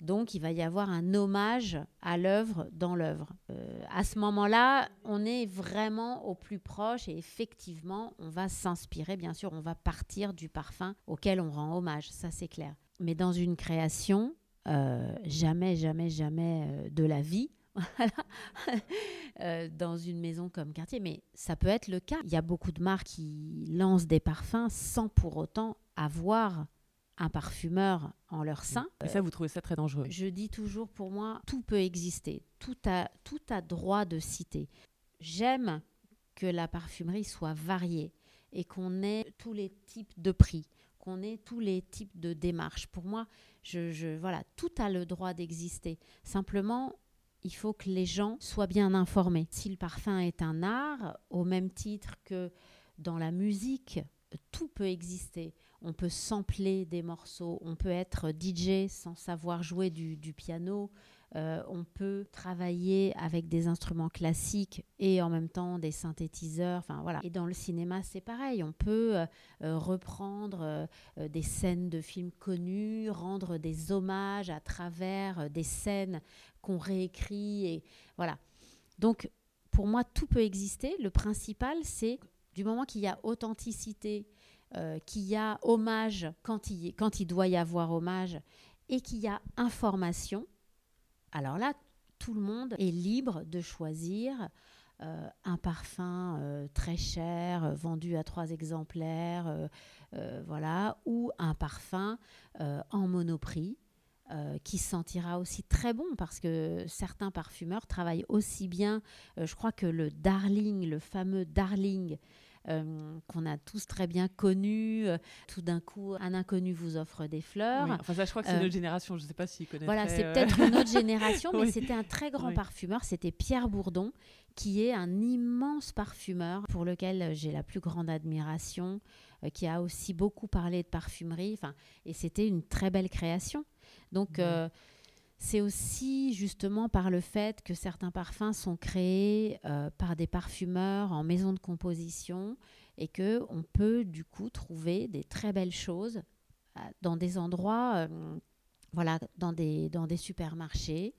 Donc il va y avoir un hommage à l'œuvre dans l'œuvre. Euh, à ce moment-là, on est vraiment au plus proche et effectivement, on va s'inspirer, bien sûr, on va partir du parfum auquel on rend hommage, ça c'est clair. Mais dans une création, euh, jamais, jamais, jamais euh, de la vie, *laughs* dans une maison comme quartier, mais ça peut être le cas. Il y a beaucoup de marques qui lancent des parfums sans pour autant avoir un parfumeur en leur sein. Et ça, vous trouvez ça très dangereux Je dis toujours, pour moi, tout peut exister. Tout a, tout a droit de citer. J'aime que la parfumerie soit variée et qu'on ait tous les types de prix, qu'on ait tous les types de démarches. Pour moi, je, je voilà, tout a le droit d'exister. Simplement, il faut que les gens soient bien informés. Si le parfum est un art, au même titre que dans la musique, tout peut exister. On peut sampler des morceaux, on peut être DJ sans savoir jouer du, piano, euh, on peut travailler avec des instruments classiques et en même temps des synthétiseurs. Enfin voilà. Et dans le cinéma, c'est pareil. On peut euh, euh, reprendre des scènes de films connus, rendre des hommages à travers des scènes qu'on réécrit et voilà. Donc pour moi, tout peut exister. Le principal, c'est du moment qu'il y a authenticité, qu'il y a hommage quand il, doit y avoir hommage et qu'il y a information, alors là, tout le monde est libre de choisir euh, un parfum euh, très cher, euh, vendu à trois exemplaires, voilà, ou un parfum en monoprix. qui sentira aussi très bon parce que certains parfumeurs travaillent aussi bien. je crois que le Darling, le fameux Darling, euh, qu'on a tous très bien connu. Euh, tout d'un coup, un inconnu vous offre des fleurs. enfin, ça, je crois que c'est euh, notre génération. Je ne sais pas s'ils connaissent. Voilà, c'est peut-être une autre génération, *laughs* mais c'était un très grand parfumeur. C'était Pierre Bourdon, qui est un immense parfumeur pour lequel j'ai la plus grande admiration, qui a aussi beaucoup parlé de parfumerie. Enfin, et c'était une très belle création. Donc, c'est aussi justement par le fait que certains parfums sont créés euh, par des parfumeurs en maison de composition et que on peut du coup trouver des très belles choses euh, dans des endroits, euh, voilà, dans des, dans des supermarchés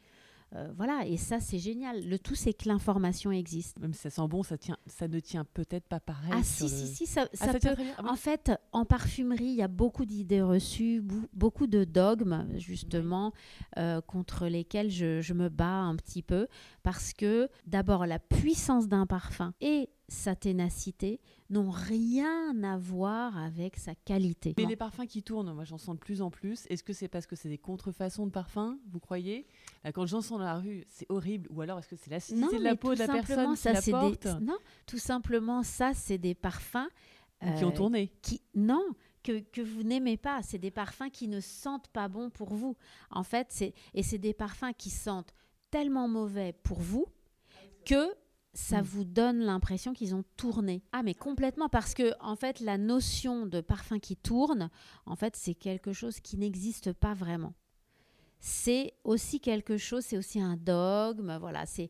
euh, voilà, et ça, c'est génial. Le tout, c'est que l'information existe. Même si ça sent bon, ça, tient, ça ne tient peut-être pas pareil. Ah, si, si, si, ça, ah, peut... Ah en fait, en parfumerie, il y a beaucoup d'idées reçues, beaucoup de dogmes, justement, euh, contre lesquels je, je me bats un petit peu. Parce que, d'abord, la puissance d'un parfum et sa ténacité n'ont rien à voir avec sa qualité. Mais les parfums qui tournent, moi j'en sens de plus en plus. Est-ce que c'est parce que c'est des contrefaçons de parfums, vous croyez? Quand j'en sens dans la rue, c'est horrible. Ou alors est-ce que c'est l'acidité de la peau de la personne ça, qui la porte? Non, tout simplement, ça c'est des parfums... qui ont euh, tourné qui... Non, que, que, vous n'aimez pas. C'est des parfums qui ne sentent pas bon pour vous. En fait, c'est et c'est des parfums qui sentent tellement mauvais pour vous que ça mm. vous donne l'impression qu'ils ont tourné. Ah mais complètement parce que en fait la notion de parfum qui tourne, en fait c'est quelque chose qui n'existe pas vraiment. C'est aussi quelque chose, c'est aussi un dogme, voilà, c'est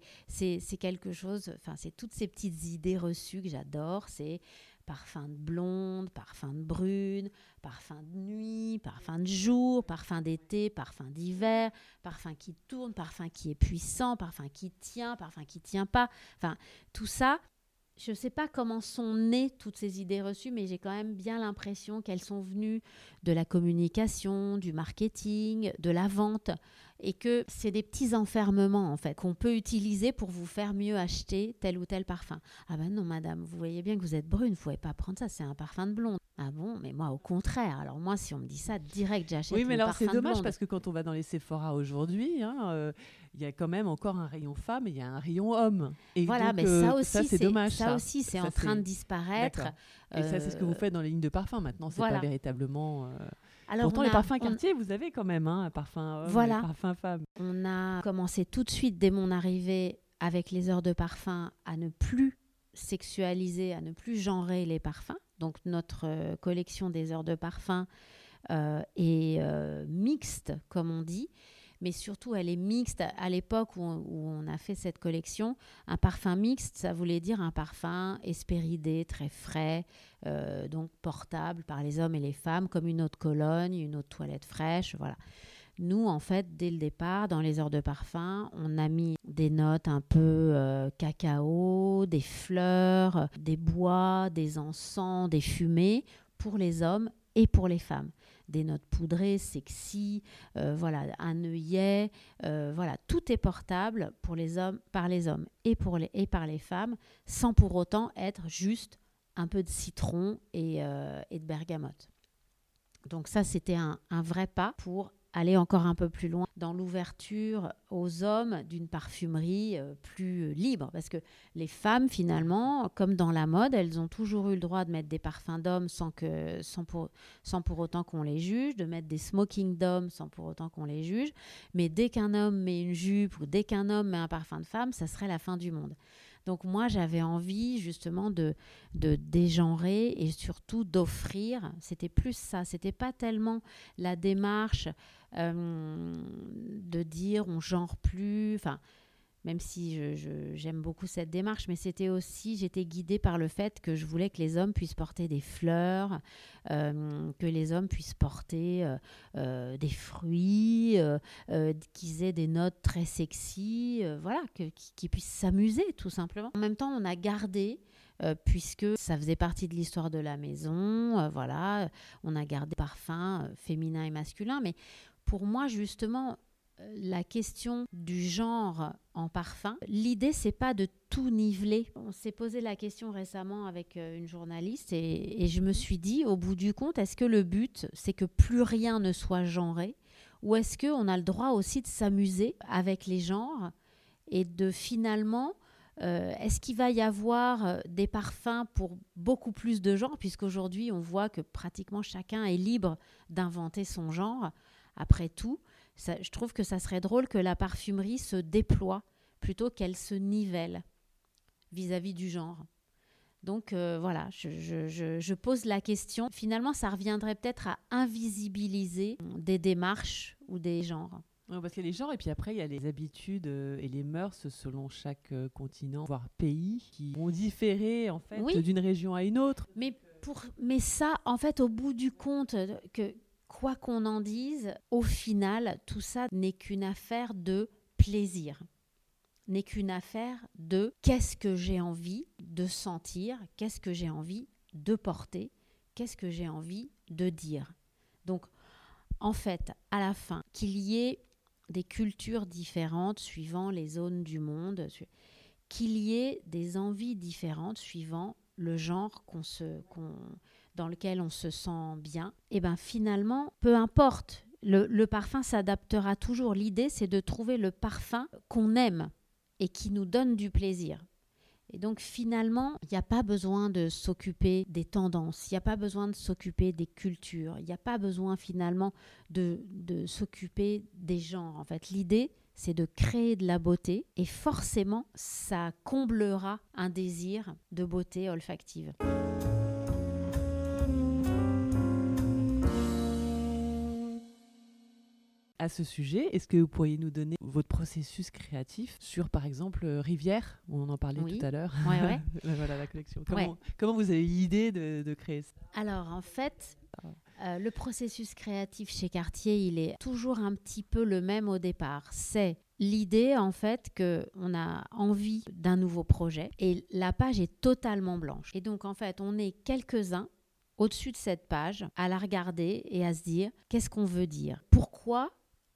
quelque chose, enfin c'est toutes ces petites idées reçues que j'adore, c'est parfum de blonde, parfum de brune, parfum de nuit, parfum de jour, parfum d'été, parfum d'hiver, parfum qui tourne, parfum qui est puissant, parfum qui tient, parfum qui tient pas. Enfin, tout ça, je ne sais pas comment sont nées toutes ces idées reçues, mais j'ai quand même bien l'impression qu'elles sont venues de la communication, du marketing, de la vente et que c'est des petits enfermements en fait qu'on peut utiliser pour vous faire mieux acheter tel ou tel parfum. Ah ben non madame, vous voyez bien que vous êtes brune, vous pouvez pas prendre ça, c'est un parfum de blonde. Ah bon, mais moi au contraire. Alors moi si on me dit ça direct, j'achète. Oui, mais alors c'est dommage parce que quand on va dans les Sephora aujourd'hui, hein, euh, il y a quand même encore un rayon femme et il y a un rayon homme. Et voilà, mais ça euh, aussi c'est dommage. Ça, aussi c'est en train de disparaître. Et ça c'est ce que vous euh, faites dans les lignes de parfum maintenant. C'est pas véritablement. Pourtant, les parfums quartier, vous avez quand même hein, un parfum homme voilà. parfum femme. On a commencé tout de suite, dès mon arrivée, avec les heures de parfum, à ne plus sexualiser, à ne plus genrer les parfums. Donc, notre euh, collection des heures de parfum euh, est euh, mixte, comme on dit mais surtout elle est mixte. À l'époque où, on a fait cette collection, un parfum mixte, ça voulait dire un parfum espéridé, très frais, euh, donc portable par les hommes et les femmes, comme une eau de Cologne, une de toilette fraîche, voilà. Nous, en fait, dès le départ, dans les heures de parfum, on a mis des notes un peu euh, cacao, des fleurs, des bois, des encens, des fumées pour les hommes et pour les femmes. Des notes poudrées, sexy, euh, voilà, un œillet, euh, voilà, tout est portable pour les hommes, par les hommes et, pour les, et par les femmes, sans pour autant être juste un peu de citron et, euh, et de bergamote. Donc ça, c'était un, un vrai pas pour aller encore un peu plus loin dans l'ouverture aux hommes d'une parfumerie euh, plus libre. Parce que les femmes, finalement, comme dans la mode, elles ont toujours eu le droit de mettre des parfums d'hommes sans, que, sans, pour, sans pour autant qu'on les juge, de mettre des smoking d'hommes sans pour autant qu'on les juge. Mais dès qu'un homme met une jupe ou dès qu'un homme met un parfum de femme, ça serait la fin du monde. Donc moi, j'avais envie justement de, dégenrer et surtout d'offrir. C'était plus ça. C'était pas tellement la démarche euh, de dire on genre plus. Même si j'aime beaucoup cette démarche, mais c'était aussi, j'étais guidée par le fait que je voulais que les hommes puissent porter des fleurs, euh, que les hommes puissent porter euh, euh, des fruits, qu'ils aient des notes très sexy, voilà, qu'ils puissent s'amuser tout simplement. En même temps, on a gardé puisque ça faisait partie de l'histoire de la maison. voilà, on a gardé parfum féminin et masculin. Mais pour moi, justement, la question du genre en parfum. L'idée, c'est pas de tout niveler. On s'est posé la question récemment avec euh, une journaliste et, je me suis dit, au bout du compte, est-ce que le but, c'est que plus rien ne soit genré ou est-ce qu'on a le droit aussi de s'amuser avec les genres et de finalement euh, Est-ce qu'il va y avoir euh, des parfums pour beaucoup plus de genres, puisqu'aujourd'hui on voit que pratiquement chacun est libre d'inventer son genre, après tout je trouve que ça serait drôle que la parfumerie se déploie plutôt qu'elle se nivelle vis-à-vis du genre. Donc euh, voilà, je, pose la question. Finalement, ça reviendrait peut-être à invisibiliser des démarches ou des genres. parce qu'il y a les genres et puis après il y a les habitudes euh, et les mœurs selon chaque euh, continent, voire pays, qui vont différer en fait d'une région à une autre. Mais, pour, mais ça, en fait, au bout du compte, que, quoi qu'on en dise, au final, tout ça n'est qu'une affaire de plaisir, n'est qu'une affaire de qu'est-ce que j'ai envie de sentir, qu'est-ce que j'ai envie de porter, qu'est-ce que j'ai envie de dire. Donc, en fait, à la fin, qu'il y ait des cultures différentes suivant les zones du monde, qu'il y ait des envies différentes suivant le genre qu'on se, dans lequel on se sent bien, et eh ben finalement, peu importe, le, parfum s'adaptera toujours. L'idée, c'est de trouver le parfum qu'on aime et qui nous donne du plaisir. Et donc finalement, il n'y a pas besoin de s'occuper des tendances, il n'y a pas besoin de s'occuper des cultures, il n'y a pas besoin finalement de, de s'occuper des genres. En fait, l'idée, c'est de créer de la beauté et forcément, ça comblera un désir de beauté olfactive. À ce sujet, est-ce que vous pourriez nous donner votre processus créatif sur, par exemple, euh, Rivière On en parlait tout à l'heure? Ouais, ouais. *laughs* voilà la collection. Comment, vous avez eu l'idée de, créer ça? Alors, en fait, euh, le processus créatif chez Cartier, il est toujours un petit peu le même au départ. C'est l'idée, en fait, qu'on a envie d'un nouveau projet et la page est totalement blanche. Et donc, en fait, on est quelques-uns au-dessus de cette page à la regarder et à se dire qu'est-ce qu'on veut dire? Pourquoi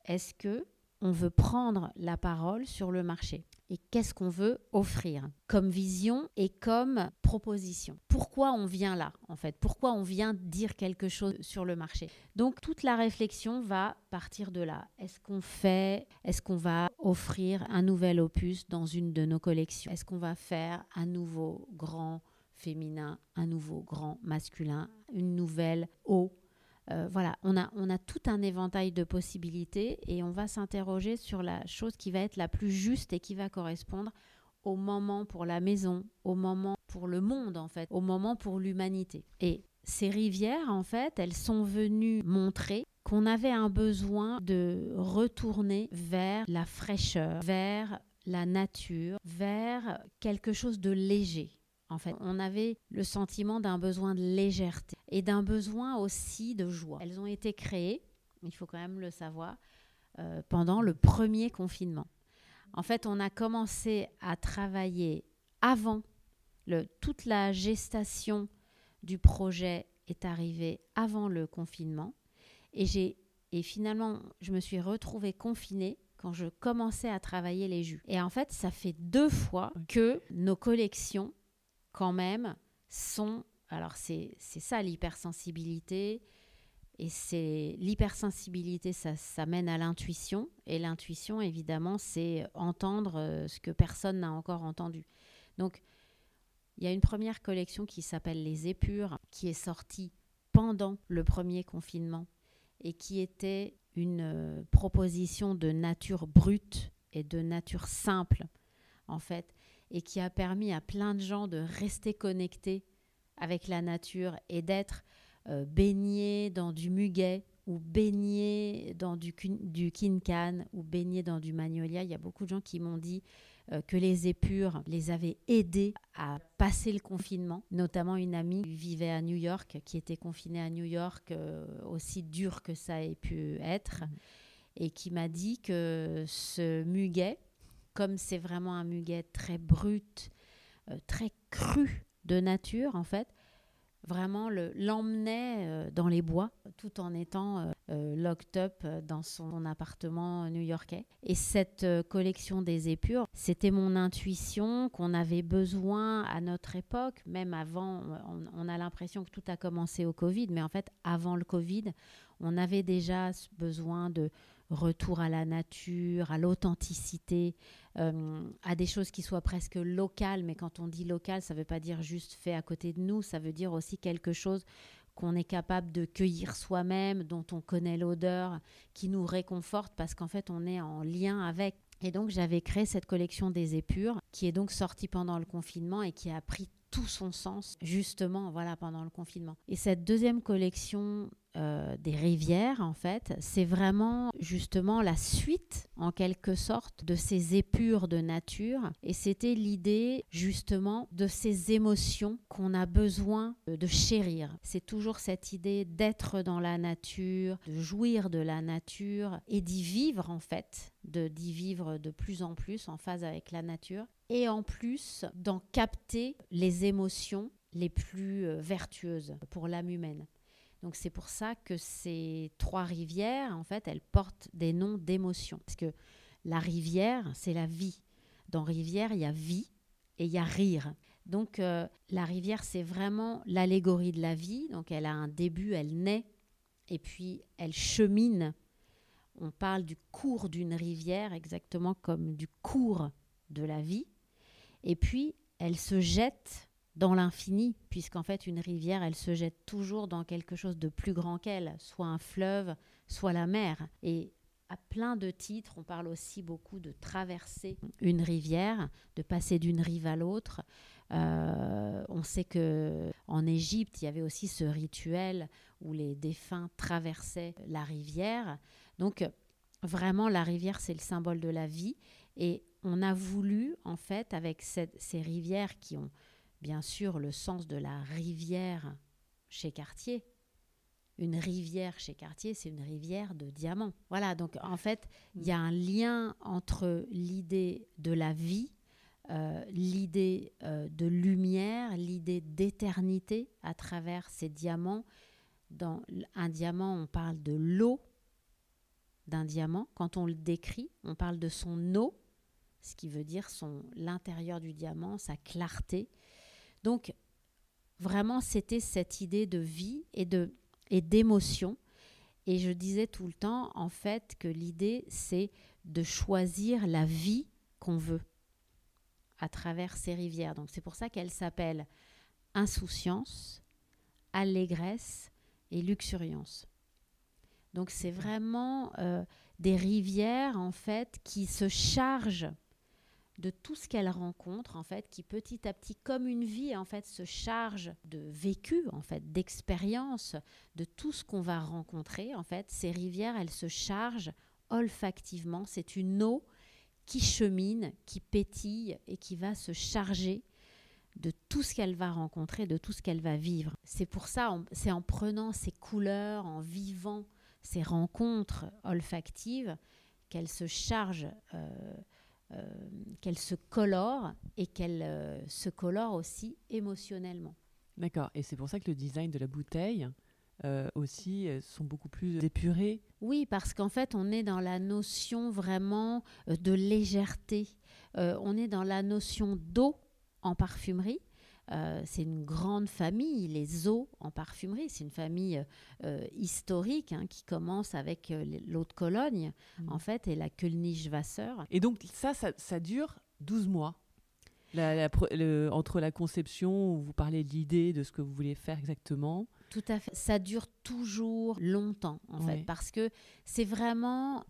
est-ce que on veut prendre la parole sur le marché et qu'est-ce qu'on veut offrir comme vision et comme proposition? Pourquoi on vient là en fait? Pourquoi on vient dire quelque chose sur le marché? Donc toute la réflexion va partir de là. Est-ce qu'on fait Est-ce qu'on va offrir un nouvel opus dans une de nos collections? Est-ce qu'on va faire un nouveau grand féminin, un nouveau grand masculin, une nouvelle eau euh, voilà, on a, on a tout un éventail de possibilités et on va s'interroger sur la chose qui va être la plus juste et qui va correspondre au moment pour la maison, au moment pour le monde en fait, au moment pour l'humanité. Et ces rivières en fait, elles sont venues montrer qu'on avait un besoin de retourner vers la fraîcheur, vers la nature, vers quelque chose de léger. En fait, on avait le sentiment d'un besoin de légèreté et d'un besoin aussi de joie. Elles ont été créées, il faut quand même le savoir, euh, pendant le premier confinement. En fait, on a commencé à travailler avant, le, toute la gestation du projet est arrivée avant le confinement. Et, j'ai, et finalement, je me suis retrouvée confinée quand je commençais à travailler les jus. Et en fait, ça fait deux fois que nos collections, quand même, sont... Alors c'est, ça l'hypersensibilité. Et c'est l'hypersensibilité, ça, ça mène à l'intuition. Et l'intuition, évidemment, c'est entendre euh, ce que personne n'a encore entendu. Donc, il y a une première collection qui s'appelle Les Épures, qui est sortie pendant le premier confinement et qui était une euh, proposition de nature brute et de nature simple, en fait, et qui a permis à plein de gens de rester connectés avec la nature et d'être euh, baignés dans du muguet ou baignés dans du, du kincan ou baignés dans du magnolia. Il y a beaucoup de gens qui m'ont dit euh, que les épures les avaient aidés à passer le confinement. Notamment une amie qui vivait à New York, qui était confinée à New York, euh, aussi dur que ça ait pu être, mmh. et qui m'a dit que ce muguet, comme c'est vraiment un muguet très brut, euh, très cru de nature en fait, vraiment l'emmenait euh, dans les bois tout en étant euh, euh, locked up dans son appartement new-yorkais. Et cette collection des épures, c'était mon intuition qu'on avait besoin à notre époque, même avant, on, a l'impression que tout a commencé au Covid, mais en fait, avant le Covid, on avait déjà besoin de retour à la nature, à l'authenticité, euh, à des choses qui soient presque locales. Mais quand on dit local, ça ne veut pas dire juste fait à côté de nous, ça veut dire aussi quelque chose qu'on est capable de cueillir soi-même, dont on connaît l'odeur, qui nous réconforte parce qu'en fait on est en lien avec. Et donc j'avais créé cette collection des épures qui est donc sortie pendant le confinement et qui a pris tout son sens justement voilà pendant le confinement. Et cette deuxième collection euh, des rivières, en fait, c'est vraiment justement la suite, en quelque sorte, de ces épures de nature. Et c'était l'idée, justement, de ces émotions qu'on a besoin de chérir. C'est toujours cette idée d'être dans la nature, de jouir de la nature et d'y vivre, en fait, d'y vivre de plus en plus en phase avec la nature. Et en plus, d'en capter les émotions les plus euh, vertueuses pour l'âme humaine. Donc c'est pour ça que ces trois rivières, en fait, elles portent des noms d'émotions. Parce que la rivière, c'est la vie. Dans rivière, il y a vie et il y a rire. Donc euh, la rivière, c'est vraiment l'allégorie de la vie. Donc elle a un début, elle naît, et puis elle chemine. On parle du cours d'une rivière, exactement comme du cours de la vie. Et puis elle se jette dans l'infini, puisqu'en fait une rivière, elle se jette toujours dans quelque chose de plus grand qu'elle, soit un fleuve, soit la mer. Et à plein de titres, on parle aussi beaucoup de traverser une rivière, de passer d'une rive à l'autre. Euh, on sait que en Égypte, il y avait aussi ce rituel où les défunts traversaient la rivière. Donc vraiment, la rivière, c'est le symbole de la vie. Et on a voulu, en fait, avec ces rivières qui ont bien sûr le sens de la rivière chez Cartier. Une rivière chez Cartier, c'est une rivière de diamants. Voilà, donc en fait, il y a un lien entre l'idée de la vie, euh, l'idée euh, de lumière, l'idée d'éternité à travers ces diamants. Dans un diamant, on parle de l'eau d'un diamant. Quand on le décrit, on parle de son eau, ce qui veut dire l'intérieur du diamant, sa clarté. Donc, vraiment, c'était cette idée de vie et et d'émotion. Et je disais tout le temps, en fait, que l'idée, c'est de choisir la vie qu'on veut à travers ces rivières. Donc, c'est pour ça qu'elle s'appelle insouciance, allégresse et luxuriance. Donc, c'est vraiment euh, des rivières, en fait, qui se chargent de tout ce qu'elle rencontre en fait qui petit à petit comme une vie en fait se charge de vécu en fait d'expérience de tout ce qu'on va rencontrer en fait ces rivières elles se chargent olfactivement. C'est une eau qui chemine qui pétille et qui va se charger de tout ce qu'elle va rencontrer de tout ce qu'elle va vivre. C'est pour ça c'est en prenant ces couleurs en vivant ces rencontres olfactives qu'elle se charge euh, qu'elle se colore et qu'elle euh, se colore aussi émotionnellement. D'accord, et c'est pour ça que le design de la bouteille euh, aussi euh, sont beaucoup plus épurées. Oui, parce qu'en fait, on est dans la notion vraiment euh, de légèreté. Euh, on est dans la notion d'eau en parfumerie. Euh, c'est une grande famille, les eaux en parfumerie. C'est une famille euh, historique hein, qui commence avec euh, l'eau de Cologne, Mm. en fait, et la Kölnisch-Wasser. Et donc ça, ça, ça dure 12 mois. La- la pro- le- entre la conception, où vous parlez de l'idée, de ce que vous voulez faire exactement. Tout à fait. Ça dure toujours longtemps, en Ouais. fait, parce que c'est vraiment.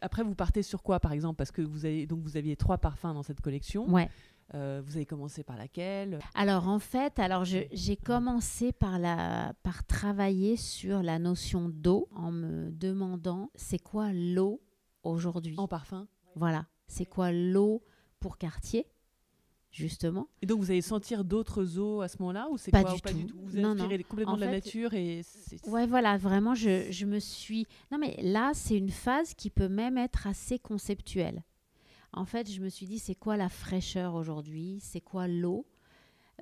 Après, vous partez sur quoi, par exemple? Parce que vous, avez, donc vous aviez trois parfums dans cette collection. Ouais. Euh, vous avez commencé par laquelle? Alors en fait, alors j'ai commencé par la par travailler sur la notion d'eau en me demandant c'est quoi l'eau aujourd'hui? En parfum? Voilà, c'est quoi l'eau pour quartier justement? Et donc, vous allez sentir d'autres eaux à ce moment-là ou c'est Pas quoi du ou pas tout. du tout? Vous Non, inspiré complètement En de la fait- nature et Ouais, voilà, vraiment je, je me suis Non mais là, c'est une phase qui peut même être assez conceptuelle. En fait, je me suis dit c'est quoi la fraîcheur aujourd'hui? C'est quoi l'eau?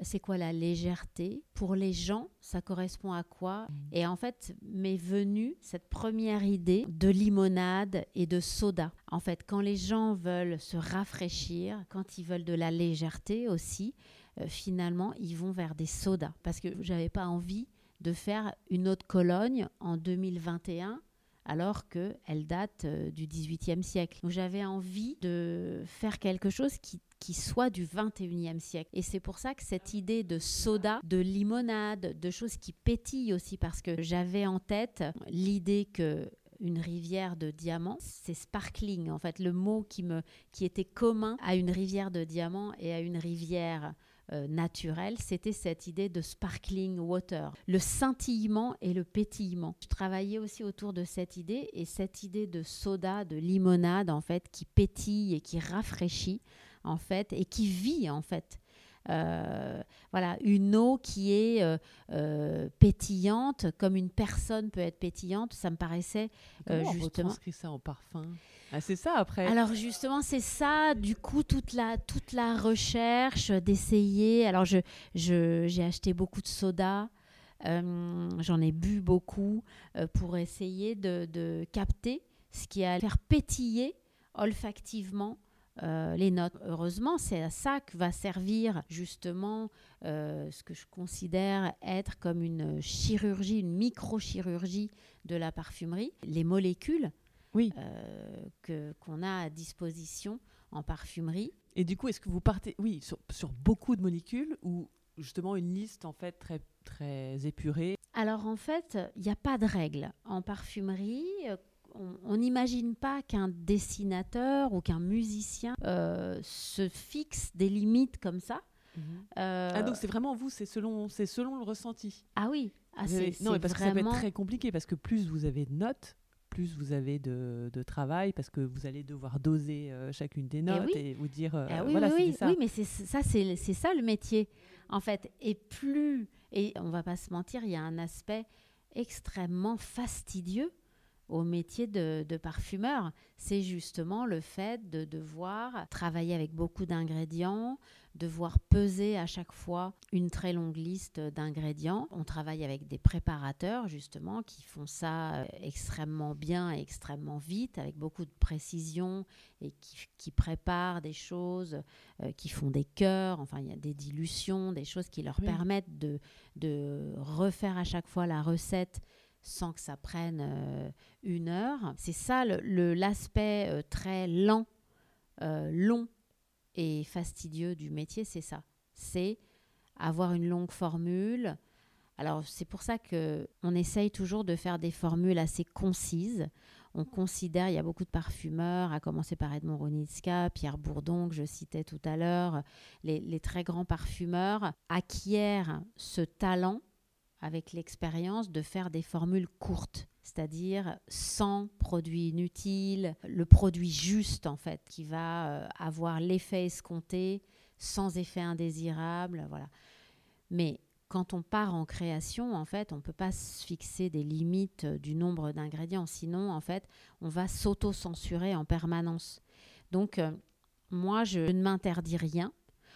C'est quoi la légèreté? Pour les gens, ça correspond à quoi? Mm. Et en fait, m'est venue cette première idée de limonade et de soda. En fait, quand les gens veulent se rafraîchir, quand ils veulent de la légèreté aussi, euh, finalement, ils vont vers des sodas. Parce que j'avais pas envie de faire une autre Cologne en 2021 alors qu'elle date euh, du XVIIIe siècle. J'avais envie de faire quelque chose qui, soit du XXIe siècle. Et c'est pour ça que cette idée de soda, de limonade, de choses qui pétillent aussi, parce que j'avais en tête l'idée que une rivière de diamants, c'est sparkling en fait, le mot qui me qui était commun à une rivière de diamants et à une rivière euh, naturelle, c'était cette idée de sparkling water, le scintillement et le pétillement. Je travaillais aussi autour de cette idée et cette idée de soda, de limonade en fait, qui pétille et qui rafraîchit en fait et qui vit en fait. Euh, voilà, une eau qui est euh, euh, pétillante, comme une personne peut être pétillante, ça me paraissait Comment on justement. retranscrit ça en parfum? Ah, C'est ça après. Alors justement, c'est ça, du coup, toute la, toute la recherche d'essayer. Alors, je, j'ai acheté beaucoup de soda, euh, j'en ai bu beaucoup euh, pour essayer de, de capter ce qui allait faire pétiller olfactivement euh, les notes. Heureusement, c'est à ça que va servir justement ce que je considère être comme une chirurgie, une microchirurgie de la parfumerie, les molécules Oui. euh, que qu'on a à disposition en parfumerie. Et du coup, est-ce que vous partez, oui, sur, sur beaucoup de molécules ou justement une liste en fait très très épurée? Alors en fait, il n'y a pas de règle en parfumerie. euh, On n'imagine pas qu'un dessinateur ou qu'un musicien euh, se fixe des limites comme ça. Euh, Ah donc c'est vraiment vous, c'est selon c'est selon le ressenti. ah oui, ah, c'est non, mais parce que ça peut vraiment être très compliqué parce que plus vous avez de notes, plus vous avez de, de travail parce que vous allez devoir doser euh, chacune des notes oui. et vous dire euh, Ah oui, voilà oui, ça. oui, mais c'est ça, c'est ça le métier, en fait. Et plus, et on va pas se mentir, il y a un aspect extrêmement fastidieux au métier de, de parfumeur. C'est justement le fait de devoir travailler avec beaucoup d'ingrédients, devoir peser à chaque fois une très longue liste d'ingrédients. On travaille avec des préparateurs justement qui font ça euh, extrêmement bien et extrêmement vite, avec beaucoup de précision et qui, qui préparent des choses, euh, qui font des cœurs, enfin il y a des dilutions, des choses qui leur Oui. permettent de, de refaire à chaque fois la recette sans que ça prenne euh, une heure. C'est ça le- le- l'aspect euh, très lent, euh, long et fastidieux du métier, c'est ça. C'est avoir une longue formule. Alors c'est pour ça que on essaye toujours de faire des formules assez concises. On considère, il y a beaucoup de parfumeurs, à commencer par Edmond Ronitska, Pierre Bourdon que je citais tout à l'heure, les, les très grands parfumeurs acquièrent ce talent avec l'expérience de faire des formules courtes, c'est-à-dire sans produit inutile, le produit juste en fait, qui va euh, avoir l'effet escompté, sans effet indésirable, voilà. Mais quand on part en création, en fait, on ne peut pas se fixer des limites euh, du nombre d'ingrédients, sinon en fait, on va s'auto-censurer en permanence. Donc euh, moi, je ne m'interdis rien.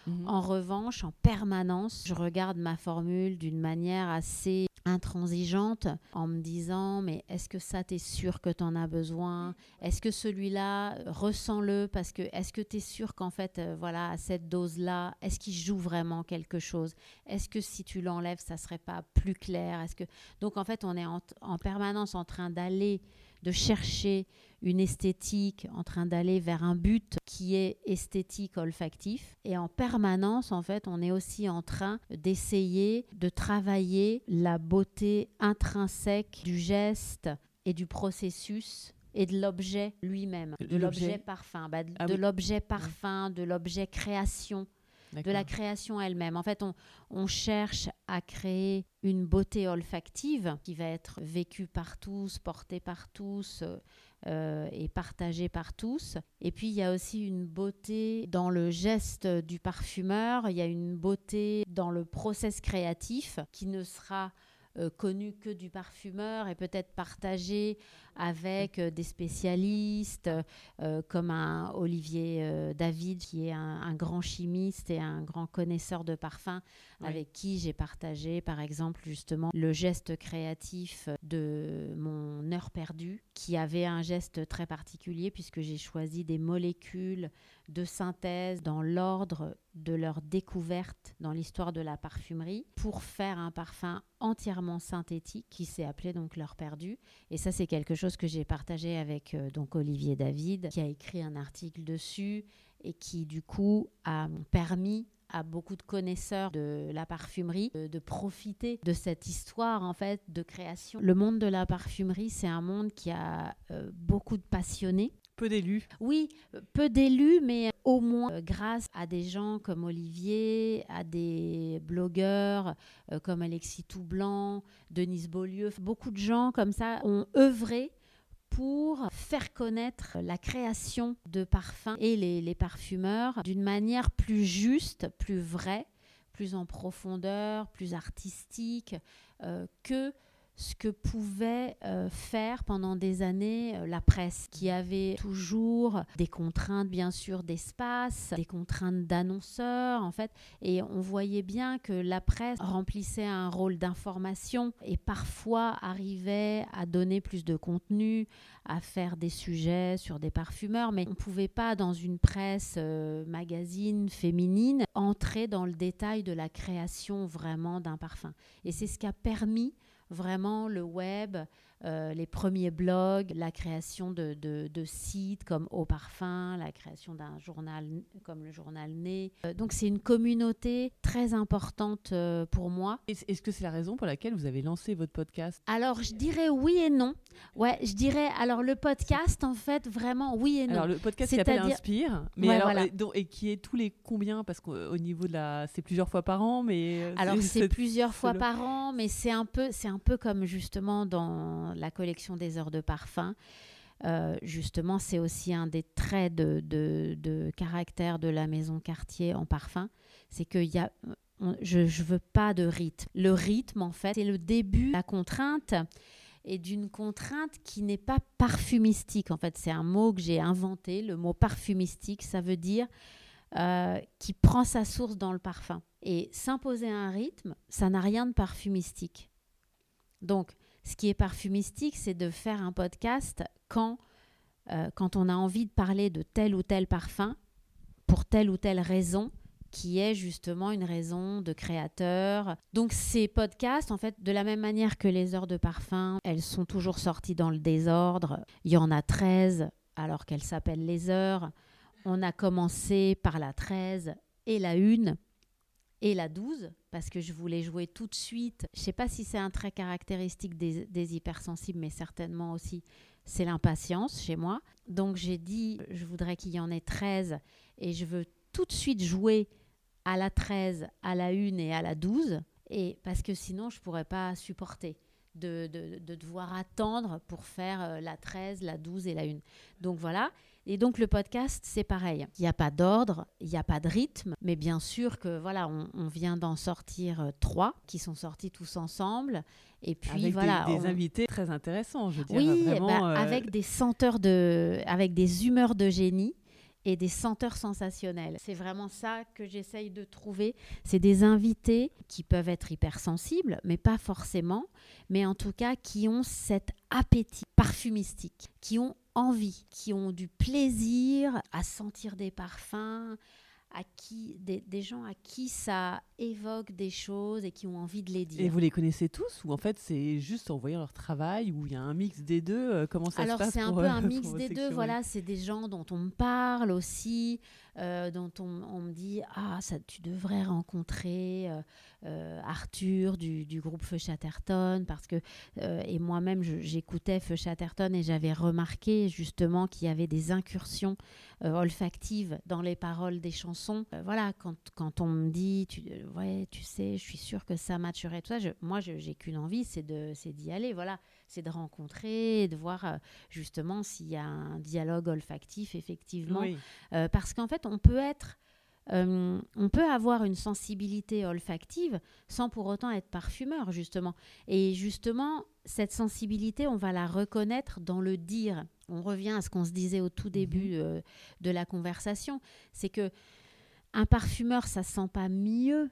Mhm. En revanche, en permanence, je regarde ma formule d'une manière assez intransigeante en me disant mais est-ce que ça t'es sûr que tu en as besoin? Est-ce que celui-là ressens-le? Parce que est-ce que tu es sûr qu'en fait euh, voilà à cette dose là, est-ce qu'il joue vraiment quelque chose? Est-ce que si tu l'enlèves ça serait pas plus clair? Est-ce que donc en fait on est en permanence en train d'aller de chercher une esthétique, en train d'aller vers un but qui est esthétique olfactif. Et en permanence, en fait, on est aussi en train d'essayer de travailler la beauté intrinsèque du geste et du processus et de l'objet lui-même, de l'objet. parfum, bah, ah de l'objet parfum, de l'objet création de la création elle-même. En fait, on, cherche à créer une beauté olfactive qui va être vécue par tous, portée par tous euh, et partagée par tous. Et puis, il y a aussi une beauté dans le geste du parfumeur, il y a une beauté dans le process créatif qui ne sera euh, connu que du parfumeur et peut-être partagé avec euh, des spécialistes euh, comme un Olivier David qui est un, grand chimiste et un grand connaisseur de parfums avec qui j'ai partagé par exemple justement le geste créatif de mon heure perdue qui avait un geste très particulier puisque j'ai choisi des molécules de synthèse dans l'ordre de leur découverte dans l'histoire de la parfumerie pour faire un parfum entièrement synthétique qui s'est appelé donc l'heure perdue. Et ça c'est quelque chose que j'ai partagé avec euh, donc Olivier David qui a écrit un article dessus et qui du coup a permis à beaucoup de connaisseurs de la parfumerie de, profiter de cette histoire en fait de création. Le monde de la parfumerie, c'est un monde qui a euh, beaucoup de passionnés peu d'élus. Oui, peu d'élus, mais au moins euh, grâce à des gens comme Olivier, à des blogueurs euh, comme Alexis Toublanc, Denise Beaulieu, beaucoup de gens comme ça ont œuvré pour faire connaître la création de parfums et les, parfumeurs d'une manière plus juste, plus vraie, plus en profondeur, plus artistique euh, que ce que pouvait euh, faire pendant des années euh, la presse, qui avait toujours des contraintes, bien sûr, d'espace, des contraintes d'annonceurs, en fait. Et on voyait bien que la presse remplissait un rôle d'information et parfois arrivait à donner plus de contenu, à faire des sujets sur des parfumeurs, mais on ne pouvait pas, dans une presse euh, magazine féminine, entrer dans le détail de la création vraiment d'un parfum. Et c'est ce qui a permis vraiment le web, euh, les premiers blogs, la création de, de, sites comme Au Parfum, la création d'un journal comme le journal Né. Euh, donc c'est une communauté très importante euh, pour moi. Est-ce que c'est la raison pour laquelle vous avez lancé votre podcast? Alors je dirais oui et non. Ouais, je dirais alors le podcast en fait vraiment oui et non. Alors le podcast qui s'appelle Inspire, mais alors et, qui est tous les combien? Parce qu'au niveau de la c'est plusieurs fois par an, mais alors *laughs* c'est plusieurs fois par an, mais c'est un peu c'est un peu comme justement dans la collection des heures de parfum. Euh, justement, c'est aussi un des traits de, caractère de la maison Cartier en parfum, c'est qu'il y a, je ne veux pas de rythme. Le rythme, en fait, c'est le début, la contrainte et d'une contrainte qui n'est pas parfumistique. En fait, c'est un mot que j'ai inventé. Le mot parfumistique, ça veut dire euh, qui prend sa source dans le parfum. Et s'imposer un rythme, ça n'a rien de parfumistique. Donc, ce qui est parfumistique, c'est de faire un podcast quand, euh, quand on a envie de parler de tel ou tel parfum, pour telle ou telle raison, qui est justement une raison de créateur. Donc ces podcasts, en fait, de la même manière que les heures de parfum, elles sont toujours sorties dans le désordre. Il y en a 13 alors qu'elles s'appellent les heures. On a commencé par la 13 et la 1 et la 12 parce que je voulais jouer tout de suite. Je ne sais pas si c'est un trait caractéristique des, hypersensibles, mais certainement aussi c'est l'impatience chez moi. Donc j'ai dit, je voudrais qu'il y en ait 13 et je veux tout de suite jouer à la 13, à la 1 et à la 12, et parce que sinon je ne pourrais pas supporter. De, de, devoir attendre pour faire euh, la 13, la 12 et la 1. Donc voilà. Et donc le podcast, c'est pareil. Il n'y a pas d'ordre, il n'y a pas de rythme, mais bien sûr que voilà, on, vient d'en sortir euh, trois qui sont sortis tous ensemble. Et puis avec voilà, des, invités très intéressants, je dirais. Oui, bah, euh, avec des senteurs de, avec des humeurs de génie et des senteurs sensationnelles. C'est vraiment ça que j'essaye de trouver. C'est des invités qui peuvent être hypersensibles, mais pas forcément, mais en tout cas qui ont cet appétit parfumistique, qui ont envie, qui ont du plaisir à sentir des parfums, à qui, des, des, gens à qui ça évoque des choses et qui ont envie de les dire. Et vous les connaissez tous ou en fait c'est juste en voyant leur travail ou il y a un mix des deux euh, Comment ça Alors se passe c'est un peu euh, un *laughs* mix des deux. Voilà, c'est des gens dont on me parle aussi, euh, dont on, on, me dit ah ça tu devrais rencontrer euh, Arthur du, du, groupe Feu Chatterton parce que et moi-même j'écoutais Feu Chatterton et j'avais remarqué justement qu'il y avait des incursions olfactives dans les paroles des chansons. voilà quand, quand on me dit tu ouais, tu sais, je suis sûre que ça matcherait. Tout ça, je, moi, j'ai qu'une envie, c'est d'y aller. Voilà, c'est de rencontrer, de voir euh, justement s'il y a un dialogue olfactif, effectivement. Oui. Euh, parce qu'en fait, on peut être. Euh, on peut avoir une sensibilité olfactive sans pour autant être parfumeur, justement. Et justement, cette sensibilité, on va la reconnaître dans le dire. On revient à ce qu'on se disait au tout début Mhm. de la conversation. C'est que un parfumeur, ça sent pas mieux.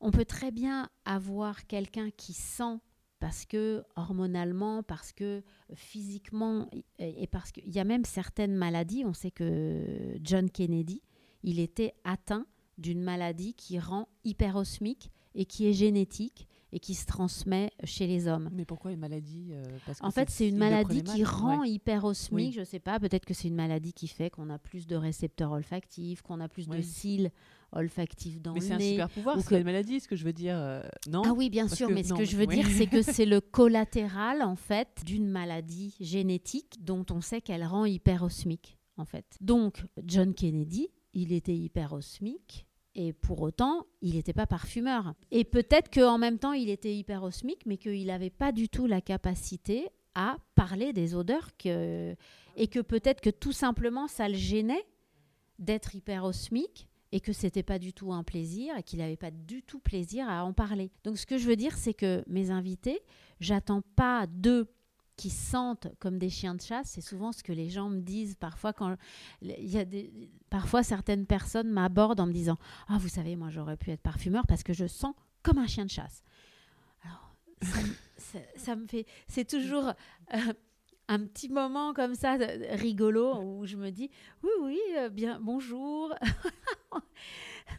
On peut très bien avoir quelqu'un qui sent parce que hormonalement, parce que physiquement, et parce qu'il y a même certaines maladies. On sait que John Kennedy, il était atteint d'une maladie qui rend hyperosmique et qui est génétique et qui se transmet chez les hommes. Mais pourquoi une maladie euh, parce que En fait, c'est une maladie qui rend Ouais. hyperosmique. Oui. Je ne sais pas, peut-être que c'est une maladie qui fait qu'on a plus de récepteurs olfactifs, qu'on a plus de cils olfactifs dans Mais le c'est un super pouvoir, ou c'est que- une maladie, ce que je veux dire. euh, non? Ah oui, bien Parce sûr, que- mais ce non, que je veux oui. dire, c'est que *laughs* c'est le collatéral, en fait, d'une maladie génétique dont on sait qu'elle rend hyperosmique, en fait. Donc, John Kennedy, il était hyperosmique, et pour autant, il n'était pas parfumeur. Et peut-être qu'en même temps, il était hyperosmique, mais qu'il n'avait pas du tout la capacité à parler des odeurs, que... et que peut-être que tout simplement, ça le gênait d'être hyperosmique et que c'était pas du tout un plaisir et qu'il n'avait pas du tout plaisir à en parler. Donc ce que je veux dire, c'est que mes invités, j'attends pas d'eux qui sentent comme des chiens de chasse. C'est souvent ce que les gens me disent parfois quand il y a des parfois certaines personnes m'abordent en me disant ah vous savez moi j'aurais pu être parfumeur parce que je sens comme un chien de chasse. Alors ça, me- fait c'est toujours euh, un petit moment comme ça rigolo où je me dis oui oui euh, bien bonjour. *laughs*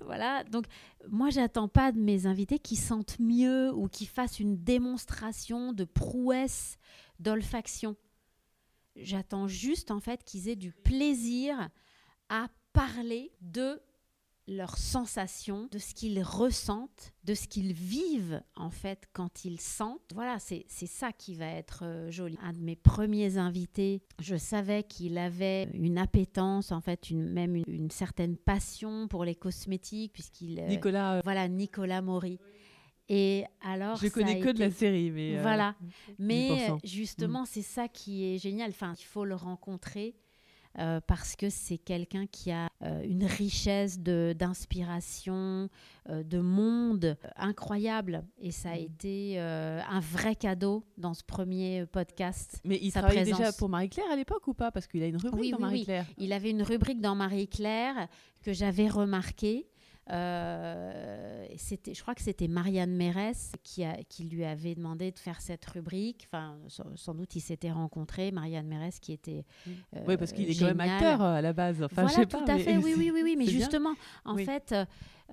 Voilà donc moi j'attends pas de mes invités qui sentent mieux ou qui fassent une démonstration de prouesse d'olfaction. J'attends juste en fait qu'ils aient du plaisir à parler de leurs sensations, de ce qu'ils ressentent, de ce qu'ils vivent en fait quand ils sentent. Voilà, c'est ça qui va être euh, joli. Un de mes premiers invités, je savais qu'il avait une appétence, en fait, une, même une, une certaine passion pour les cosmétiques, puisqu'il... euh, Nicolas, euh, voilà, Nicolas Maury. Et alors, je connais que de la série, mais euh, Voilà. Mais 10%. euh, justement, c'est ça qui est génial. Enfin, il faut le rencontrer euh, parce que c'est quelqu'un qui a euh, une richesse de- d'inspiration, euh, de monde incroyable. Et ça a Mm. été un vrai cadeau dans ce premier podcast. Mais il travaillait déjà pour Marie-Claire à l'époque ou pas? Parce qu'il a une rubrique Oui, dans oui, oui. Marie-Claire. Il avait une rubrique dans Marie-Claire que j'avais remarquée. Euh, c'était, je crois que c'était Marianne Mérès qui, a, qui lui avait demandé de faire cette rubrique. Enfin, sans, sans doute, ils s'étaient rencontrés. Marianne Mérès qui était. euh, Oui, parce qu'il est quand même acteur euh, à la base. Enfin, je voilà, pas, tout à fait. Oui, *laughs* oui, oui, oui. Mais bien. justement, en Oui. fait,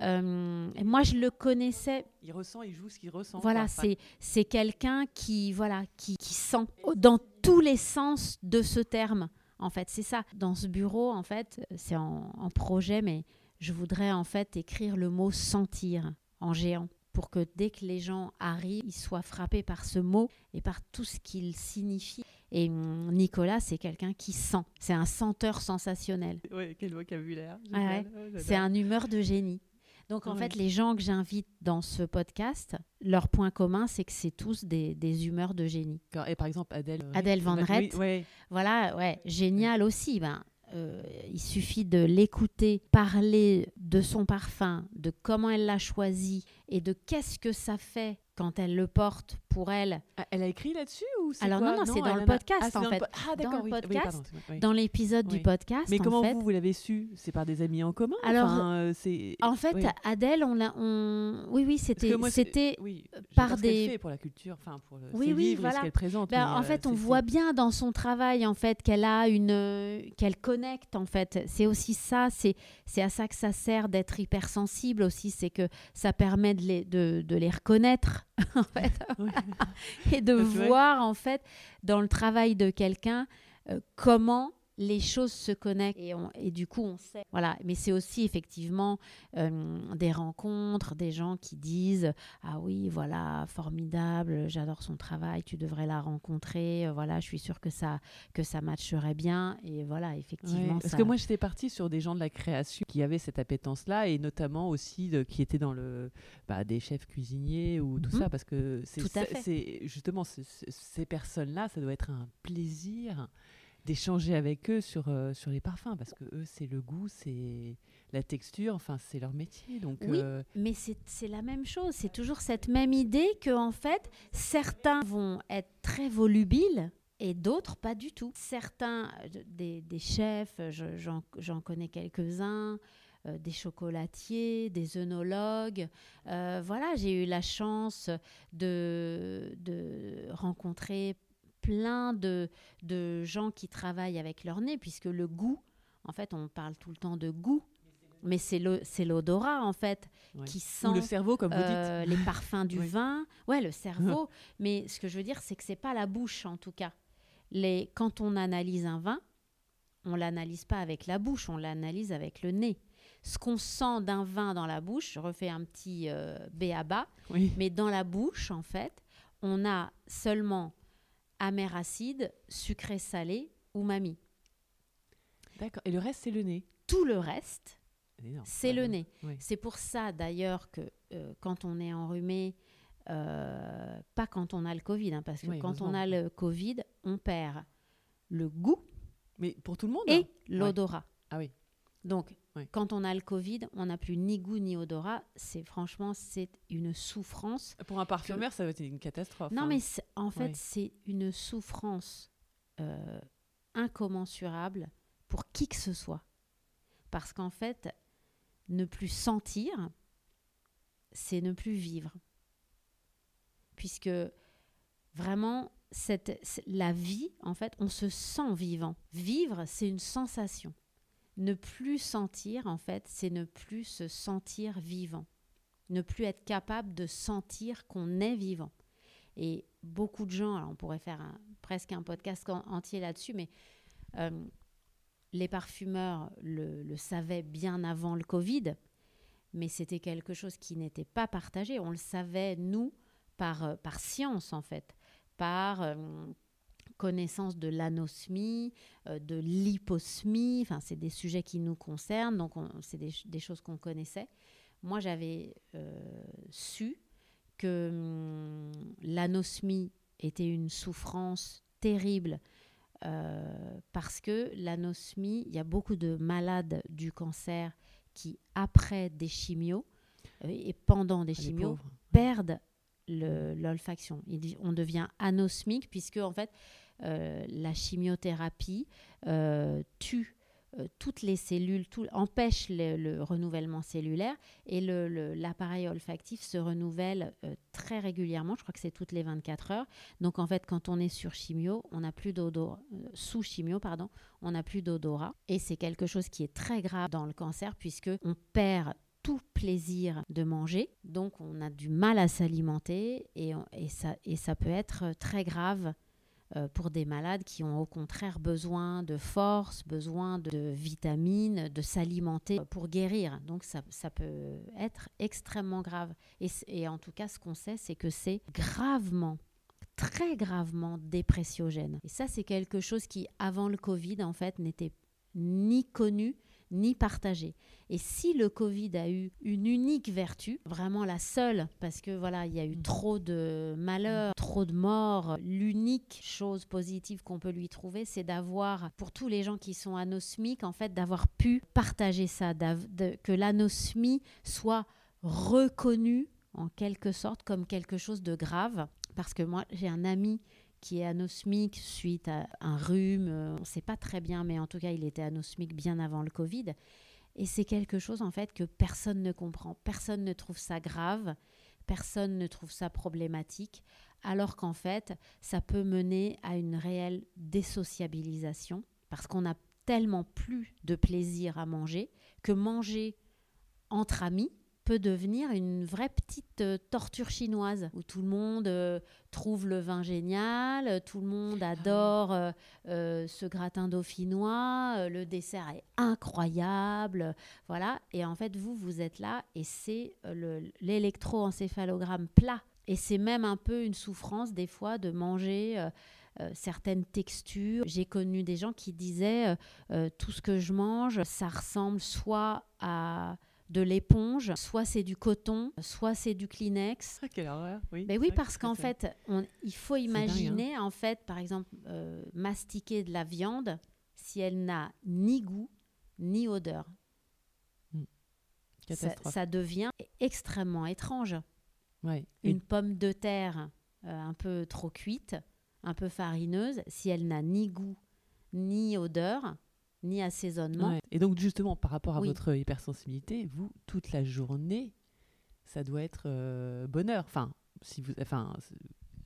euh, moi, je le connaissais Il ressent, il joue ce qu'il ressent. voilà, c'est c'est quelqu'un qui voilà qui, qui sent dans tous les sens de ce terme. En fait, c'est ça. Dans ce bureau, en fait, c'est en, en projet, mais je voudrais en fait écrire le mot sentir en géant pour que dès que les gens arrivent, ils soient frappés par ce mot et par tout ce qu'il signifie. Et hum, Nicolas, c'est quelqu'un qui sent. C'est un senteur sensationnel. Ouais, quel vocabulaire. Ouais. Oh. C'est un humeur de génie. Donc en Ouais. fait, les gens que j'invite dans ce podcast, leur point commun, c'est que c'est tous des, des humeurs de génie. Et par exemple, Adèle. euh, Adèle Van oui, Rett. ouais. Voilà, ouais, génial aussi. Ben, euh, il suffit de l'écouter parler de son parfum, de comment elle l'a choisi et de qu'est-ce que ça fait quand elle le porte pour elle. Ah, Elle a écrit là-dessus ou c'est Alors quoi? non, non, c'est dans elle le a- podcast, Ah, en dans fait. Ah, Dans d'accord, le oui, podcast, oui. Dans l'épisode du podcast, Mais en comment fait, vous, vous l'avez su? C'est par des amis en commun? Alors, Enfin, euh, c'est... en fait. Adèle, on l'a, on, oui, oui, c'était, c'était. par des- fait pour la culture, enfin pour le, Oui, ses oui, livres voilà. ce qu'elle présente. Ben, en euh, fait, on voit bien dans son travail en fait qu'elle a une, euh, qu'elle connecte en fait. C'est aussi ça, c'est c'est à ça que ça sert d'être hypersensible aussi, c'est que ça permet de les de, de les reconnaître *laughs* en fait. Et de voir en fait dans le travail de quelqu'un euh, comment les choses se connectent et, on- et du coup on sait. Voilà. Mais c'est aussi effectivement euh, des rencontres des gens qui disent ah oui voilà formidable j'adore son travail tu devrais la rencontrer euh, voilà je suis sûre que ça que ça matcherait bien. Et voilà Ouais, effectivement parce ça- que moi j'étais partie sur des gens de la création qui avaient cette appétence-là et notamment aussi de- qui étaient dans le bah, des chefs cuisiniers ou tout Mhm. ça parce que c'est justement ce- ce- ces personnes-là ça doit être un plaisir d'échanger avec eux sur euh, sur les parfums parce que eux c'est le goût c'est la texture enfin c'est leur métier donc Oui. euh, Mais c'est la même chose, c'est toujours cette même idée que en fait, certains vont être très volubiles et d'autres pas du tout. Certains euh, des, des chefs, je- j'en j'en connais quelques-uns, euh, des chocolatiers, des œnologues. Euh, voilà, j'ai eu la chance de, de rencontrer plein de, de gens qui travaillent avec leur nez, puisque le goût, en fait, on parle tout le temps de goût, mais c'est l'odorat, en fait, ouais. qui ou sent le cerveau comme vous dites euh, les parfums du *laughs* vin. Ouais, le cerveau. *laughs* Mais ce que je veux dire, c'est que c'est pas la bouche, en tout cas. Les, quand on analyse un vin, on l'analyse pas avec la bouche, on l'analyse avec le nez. Ce qu'on sent d'un vin dans la bouche, je refais un petit euh, B à bas, oui mais dans la bouche, en fait, on a seulement amer acide, sucré salé ou mamie. d'accord et le reste c'est le nez Tout le reste, c'est le nez. Oui. C'est pour ça d'ailleurs que euh, quand on est enrhumé, euh, pas quand on a le Covid, hein, parce que Oui, quand on a le Covid, on perd le goût mais pour tout le monde et hein l'odorat. ah oui Donc, Oui. quand on a le Covid, on n'a plus ni goût ni odorat. C'est franchement, c'est une souffrance. pour un parfumeur ça doit être une catastrophe Non, hein. mais en fait, Oui. c'est une souffrance euh, incommensurable pour qui que ce soit. Parce qu'en fait, ne plus sentir, c'est ne plus vivre. Puisque vraiment, cette, la vie, en fait, on se sent vivant. Vivre, c'est une sensation. Ne plus sentir, en fait, c'est ne plus se sentir vivant. Ne plus être capable de sentir qu'on est vivant. Et beaucoup de gens, on pourrait faire un- presque un podcast en- entier là-dessus, mais euh, les parfumeurs le, le savaient bien avant le Covid, mais c'était quelque chose qui n'était pas partagé. On le savait, nous, par, euh, par science, en fait, par euh, connaissance de l'anosmie, euh, de l'hyposmie, enfin, c'est des sujets qui nous concernent, donc on- c'est des, ch- des choses qu'on connaissait. Moi, j'avais euh, su que hum, l'anosmie était une souffrance terrible euh, parce que l'anosmie, il y a beaucoup de malades du cancer qui, après des chimios et pendant des Ah, chimios, perdent l'olfaction. On devient anosmique puisque en fait la chimiothérapie euh, tue euh, toutes les cellules, tout, empêche le, le renouvellement cellulaire et l'appareil olfactif se renouvelle euh, très régulièrement. Je crois que c'est toutes les 24 heures. Donc en fait, quand on est sur chimio, on n'a plus d'odorat, euh, sous chimio, pardon, on n'a plus d'odorat. Et c'est quelque chose qui est très grave dans le cancer puisque on perd tout plaisir de manger, donc on a du mal à s'alimenter et, ça, peut être très grave euh, pour des malades qui ont au contraire besoin de force, besoin de vitamines, de s'alimenter pour guérir. Donc ça, peut être extrêmement grave. Et, en tout cas, ce qu'on sait, c'est que c'est gravement très gravement dépressiogène. Et ça, c'est quelque chose qui, avant le Covid, en fait, n'était ni connu ni partagé. Et si le Covid a eu une unique vertu, vraiment la seule, parce que voilà, il y a eu Mm. trop de malheurs, trop de morts, l'unique chose positive qu'on peut lui trouver, c'est d'avoir, pour tous les gens qui sont anosmiques, en fait, d'avoir pu partager ça, de- que l'anosmie soit reconnue en quelque sorte comme quelque chose de grave. Parce que moi, j'ai un ami qui est anosmique suite à un rhume. euh, On ne sait pas très bien, mais en tout cas, il était anosmique bien avant le Covid. Et c'est quelque chose, en fait, que personne ne comprend. Personne ne trouve ça grave. Personne ne trouve ça problématique. Alors qu'en fait, ça peut mener à une réelle désociabilisation parce qu'on n'a tellement plus de plaisir à manger que manger entre amis peut devenir une vraie petite euh, torture chinoise où tout le monde euh, trouve le vin génial, euh, tout le monde adore euh, euh, ce gratin dauphinois, le dessert est incroyable, voilà. Et en fait, vous, vous êtes là et c'est le- l'électroencéphalogramme plat. Et c'est même un peu une souffrance des fois de manger euh, certaines textures. J'ai connu des gens qui disaient euh, euh, tout ce que je mange, ça ressemble soit à de l'éponge, soit c'est du coton, soit c'est du Kleenex. Ah, quelle horreur, oui. Ben oui, parce qu'en fait, on- il faut dingue, hein. imaginer, en fait, par exemple, euh, mastiquer de la viande si elle n'a ni goût ni odeur. Ça, Catastrophe. ça devient extrêmement étrange. Ouais. Et- Une pomme de terre euh, un peu trop cuite, un peu farineuse, si elle n'a ni goût ni odeur, ni assaisonnement, ouais. Et donc, justement, par rapport à Oui. votre hypersensibilité, vous, toute la journée, ça doit être euh, bonheur. Enfin, si vous, enfin,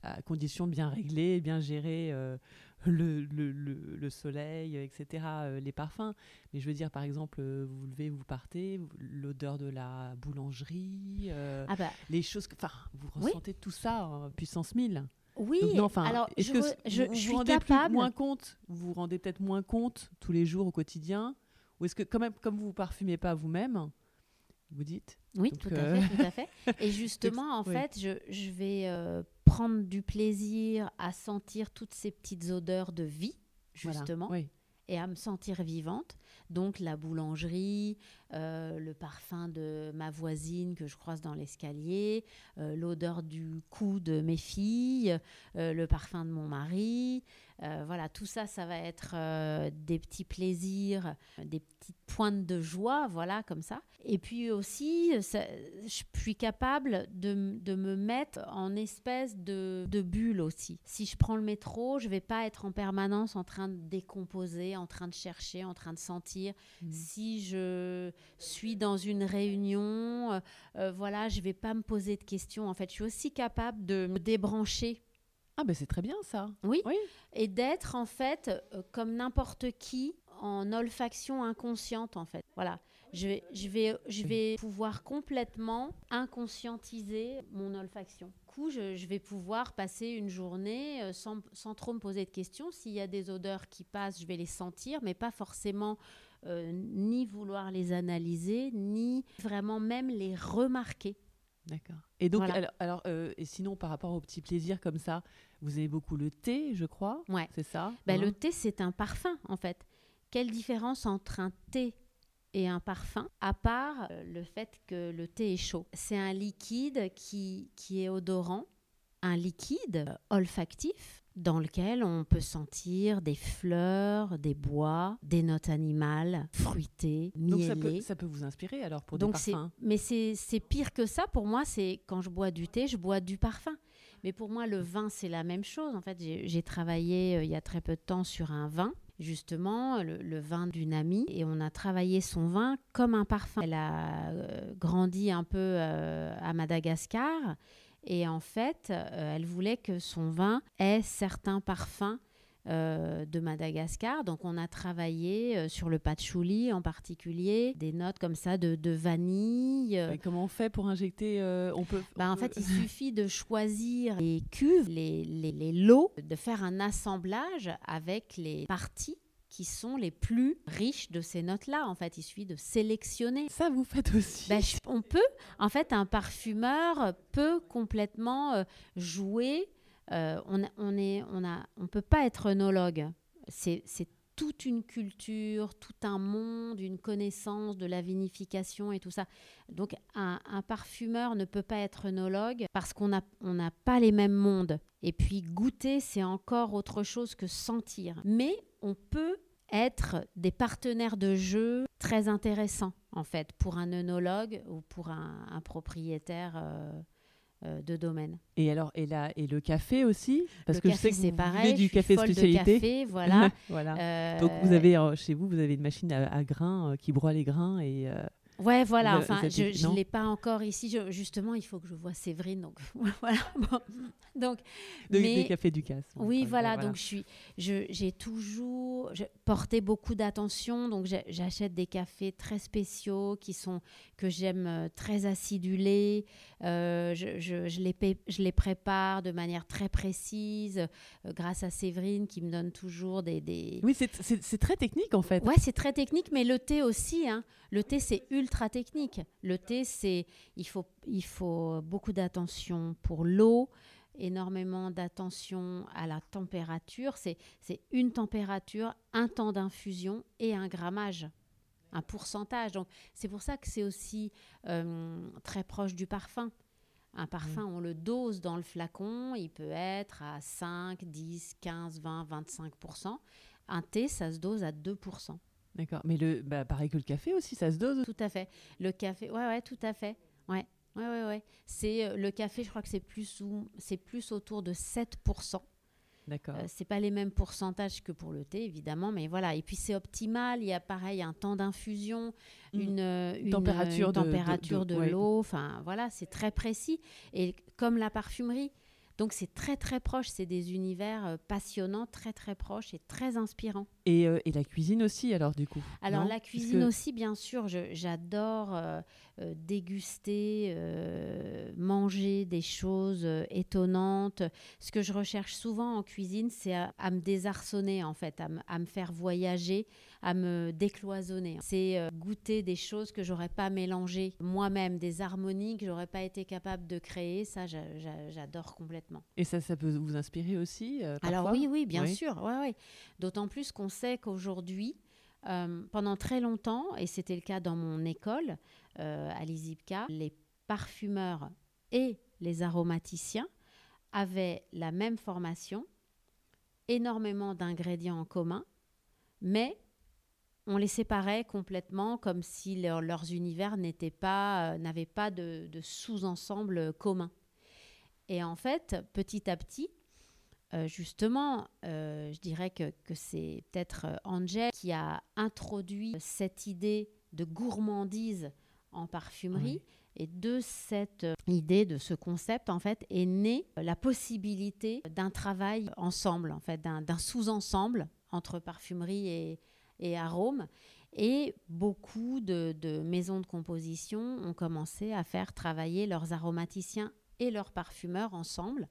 à condition de bien régler, bien gérer euh, le, le, le- le soleil, etc., euh, les parfums. Mais je veux dire, par exemple, vous vous levez, vous partez, l'odeur de la boulangerie, Ah bah les choses. que- Enfin, vous Oui. ressentez tout ça en puissance 1000. Oui, Donc, non, alors je, que je, vous, vous je vous suis rendez plus- capable. moins compte Vous vous rendez peut-être moins compte tous les jours au quotidien Ou est-ce que, quand même, comme vous vous parfumez pas vous-même, vous dites Oui, tout euh, à fait, tout à fait. *laughs* Et justement, en oui. fait, je, je vais euh, prendre du plaisir à sentir toutes ces petites odeurs de vie, voilà. justement, Oui. Et à me sentir vivante. Donc la boulangerie, euh, le parfum de ma voisine que je croise dans l'escalier, euh, l'odeur du cou de mes filles, euh, le parfum de mon mari. Euh, voilà, tout ça, ça va être euh, des petits plaisirs, des petites pointes de joie, voilà, comme ça. Et puis aussi, ça- je suis capable de, de me mettre en espèce de, de bulle aussi. Si je prends le métro, je vais pas être en permanence en train de décomposer, en train de chercher, en train de sentir. Mhm. Si je suis dans une réunion, euh, voilà, je vais pas me poser de questions. En fait, je suis aussi capable de me débrancher Ah, ben c'est très bien ça. oui. Oui. Et d'être en fait euh, comme n'importe qui en olfaction inconsciente en fait. Voilà. Je vais, je vais, je vais pouvoir complètement inconscientiser mon olfaction. Du coup, je, je vais pouvoir passer une journée euh, sans, sans trop me poser de questions. S'il y a des odeurs qui passent, je vais les sentir, mais pas forcément euh, ni vouloir les analyser, ni vraiment même les remarquer. D'accord. Et donc, Voilà. alors, alors, euh, et sinon, par rapport aux petits plaisirs comme ça, vous aimez beaucoup le thé, je crois. Ouais. C'est ça? Ben, hein? Le thé, c'est un parfum, en fait. Quelle différence entre un thé et un parfum, à part euh, le fait que le thé est chaud? C'est un liquide qui, qui est odorant, un liquide euh, olfactif dans lequel on peut sentir des fleurs, des bois, des notes animales, fruitées, Donc, ça peut, mielées. ça peut vous inspirer alors pour Donc des parfums mais c'est, pire que ça pour moi. C'est quand je bois du thé, je bois du parfum. Mais pour moi, le vin, c'est la même chose. En fait, j'ai, j'ai travaillé euh, il y a très peu de temps sur un vin, justement, le, le vin d'une amie, et on a travaillé son vin comme un parfum. Elle a euh, grandi un peu euh, à Madagascar, et en fait, euh, elle voulait que son vin ait certains parfums euh, de Madagascar. Donc on a travaillé euh, sur le patchouli en particulier, des notes comme ça de, de vanille. Et comment on fait pour injecter euh, On peut. bah, on en peut- fait, il *laughs* suffit de choisir les cuves, les, les, les lots, de faire un assemblage avec les parties qui sont les plus riches de ces notes-là. En fait, il suffit de sélectionner. ça vous faites aussi. Ben, je- on peut, en fait, un parfumeur peut complètement euh, jouer. euh, on, a- on est, on a, on peut pas être œnologue. C'est, c'est toute une culture, tout un monde, une connaissance de la vinification et tout ça. Donc, un, un parfumeur ne peut pas être œnologue parce qu'on n'a on n'a pas les mêmes mondes. Et puis, goûter, c'est encore autre chose que sentir. Mais on peut être des partenaires de jeu très intéressants, en fait, pour un œnologue ou pour un, un propriétaire euh, de domaine. Et alors, et, là, et le café aussi? Parce le que café, je sais que c'est pareil. du je suis café folle de spécialité. café, voilà. *laughs* voilà. Donc vous Euh, avez euh, chez vous, vous avez une machine à, à grains euh, qui broie les grains et euh, Ouais, voilà. Enfin, je ne l'ai pas encore ici. Je- justement, il faut que je vois Séverine. Donc, *laughs* voilà. Bon. Donc, de- mais- des cafés Ducasse. oui, Enfin, voilà. Donc, je suis, je- j'ai toujours je- porté beaucoup d'attention. Donc, j'achète des cafés très spéciaux qui sont que j'aime euh, très acidulés. Euh, je, je- je les je les prépare de manière très précise, euh, grâce à Séverine qui me donne toujours des, des, Oui, c'est très technique en fait. Ouais, c'est très technique, mais le thé aussi. hein. Le thé, c'est ultra technique. Le thé, c'est il faut, il faut beaucoup d'attention pour l'eau, énormément d'attention à la température. C'est c'est une température, un temps d'infusion et un grammage, un pourcentage. Donc c'est pour ça que c'est aussi euh, très proche du parfum. Un parfum, on le dose dans le flacon, il peut être à 5, 10, 15, 20, 25% Un thé, ça se dose à 2 D'accord. Mais le, bah, pareil que le café aussi, ça se dose. Tout à fait. Le café, ouais, ouais, tout à fait. Ouais, ouais, ouais, ouais. C'est euh, le café, je crois que c'est plus ou c'est plus autour de 7 D'accord. Euh, c'est pas les mêmes pourcentages que pour le thé, évidemment, mais voilà. Et puis c'est optimal. Il y a pareil un temps d'infusion, Mm. une, euh, une, Température une de- de- température de- l'eau. Enfin, voilà, c'est très précis. Et comme la parfumerie, donc c'est très très proche. C'est des univers euh, passionnants, très très proches et très inspirants. Et, euh, et la cuisine aussi, alors du coup. Alors la cuisine que- aussi, bien sûr, j'adore euh, euh, déguster, manger des choses étonnantes. Ce que je recherche souvent en cuisine, c'est à, à me désarçonner en fait, à, me- à me faire voyager, à me décloisonner. C'est goûter des choses que j'aurais pas mélangées moi-même, des harmonies que j'aurais pas été capable de créer. Ça, j'a- j'a- j'adore complètement. Et ça, ça peut vous inspirer aussi euh, Alors oui, oui, bien Oui. sûr. Ouais, ouais. D'autant plus qu'on sait qu'aujourd'hui, euh, pendant très longtemps, et c'était le cas dans mon école euh, à l'ISIPCA, les parfumeurs et les aromaticiens avaient la même formation, énormément d'ingrédients en commun, mais on les séparait complètement comme si leur- leurs univers n'étaient pas, euh, n'avaient pas de, de sous-ensemble commun. Et en fait, petit à petit, euh, justement, euh, je dirais que, que c'est peut-être euh, Angel qui a introduit cette idée de gourmandise en parfumerie. Et de cette idée, de ce concept, en fait, est née la possibilité d'un travail ensemble, en fait, d'un sous-ensemble entre parfumerie et, et arôme. Et beaucoup de, de maisons de composition ont commencé à faire travailler leurs aromaticiens et leurs parfumeurs ensemble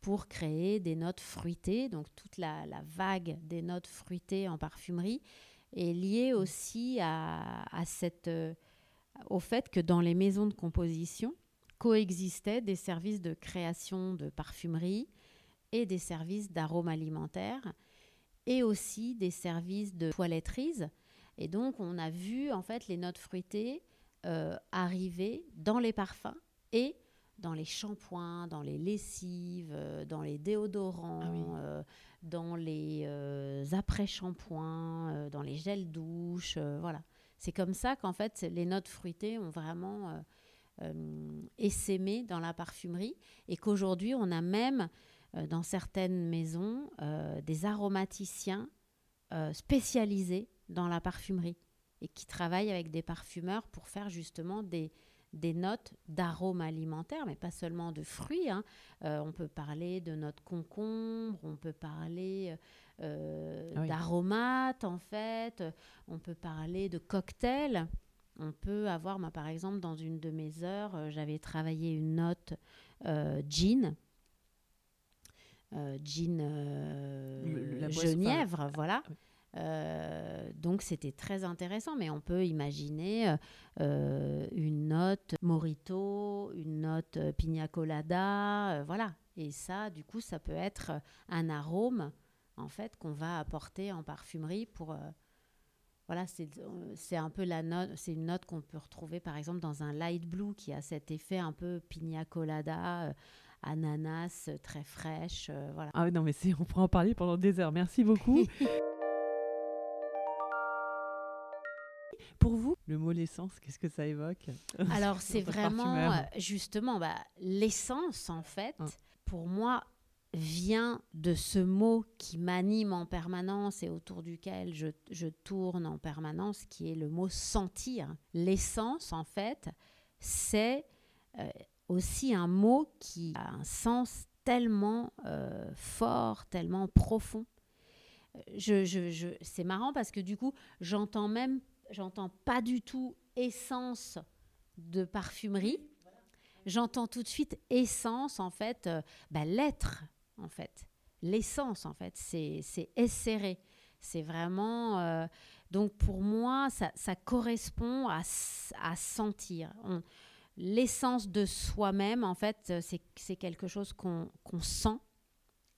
pour créer des notes fruitées. Donc toute la, vague des notes fruitées en parfumerie est liée aussi à, cette, euh, au fait que dans les maisons de composition coexistaient des services de création de parfumerie et des services d'arômes alimentaires et aussi des services de toiletterise. Et donc on a vu en fait les notes fruitées euh, arriver dans les parfums et dans les shampoings, dans les lessives, euh, dans les déodorants, Ah oui. euh, dans les euh, après-shampoings, euh, dans les gels douche, euh, voilà. C'est comme ça qu'en fait les notes fruitées ont vraiment essaimé dans la parfumerie et qu'aujourd'hui on a même dans certaines maisons des aromaticiens spécialisés dans la parfumerie et qui travaillent avec des parfumeurs pour faire justement des, des notes d'arômes alimentaires, mais pas seulement de fruits. hein. Euh, on peut parler de notes concombre, on peut parler euh, oui. d'aromates en fait, on peut parler de cocktails. On peut avoir, moi par exemple, dans une de mes heures, euh, j'avais travaillé une note euh, gin. Euh, gin euh, Le- la boisson- genièvre, voilà. oui. Euh, donc c'était très intéressant, mais on peut imaginer euh, euh, une note morito, une note pina colada, euh, voilà. Et ça, du coup, ça peut être un arôme en fait qu'on va apporter en parfumerie pour voilà, c'est un peu la note, c'est une note qu'on peut retrouver par exemple dans un light blue qui a cet effet un peu pina colada, ananas très fraîche, voilà. Ah non, mais on pourra en parler pendant des heures. Merci beaucoup. *laughs* Pour vous, le mot l'essence, qu'est-ce que ça évoque *laughs* Alors c'est vraiment euh, justement bah, l'essence en fait. Hein. Pour moi, vient de ce mot qui m'anime en permanence et autour duquel je, tourne en permanence, qui est le mot sentir. L'essence, en fait, c'est euh, aussi un mot qui a un sens tellement euh, fort, tellement profond. Je, c'est marrant parce que du coup, j'entends même, j'entends pas du tout essence de parfumerie. J'entends tout de suite essence, en fait, euh, bah, l'être, en fait. L'essence, en fait, c'est esserré. C'est vraiment... Euh, donc pour moi, ça, correspond à, à sentir. L'essence de soi-même, en fait, c'est quelque chose qu'on sent,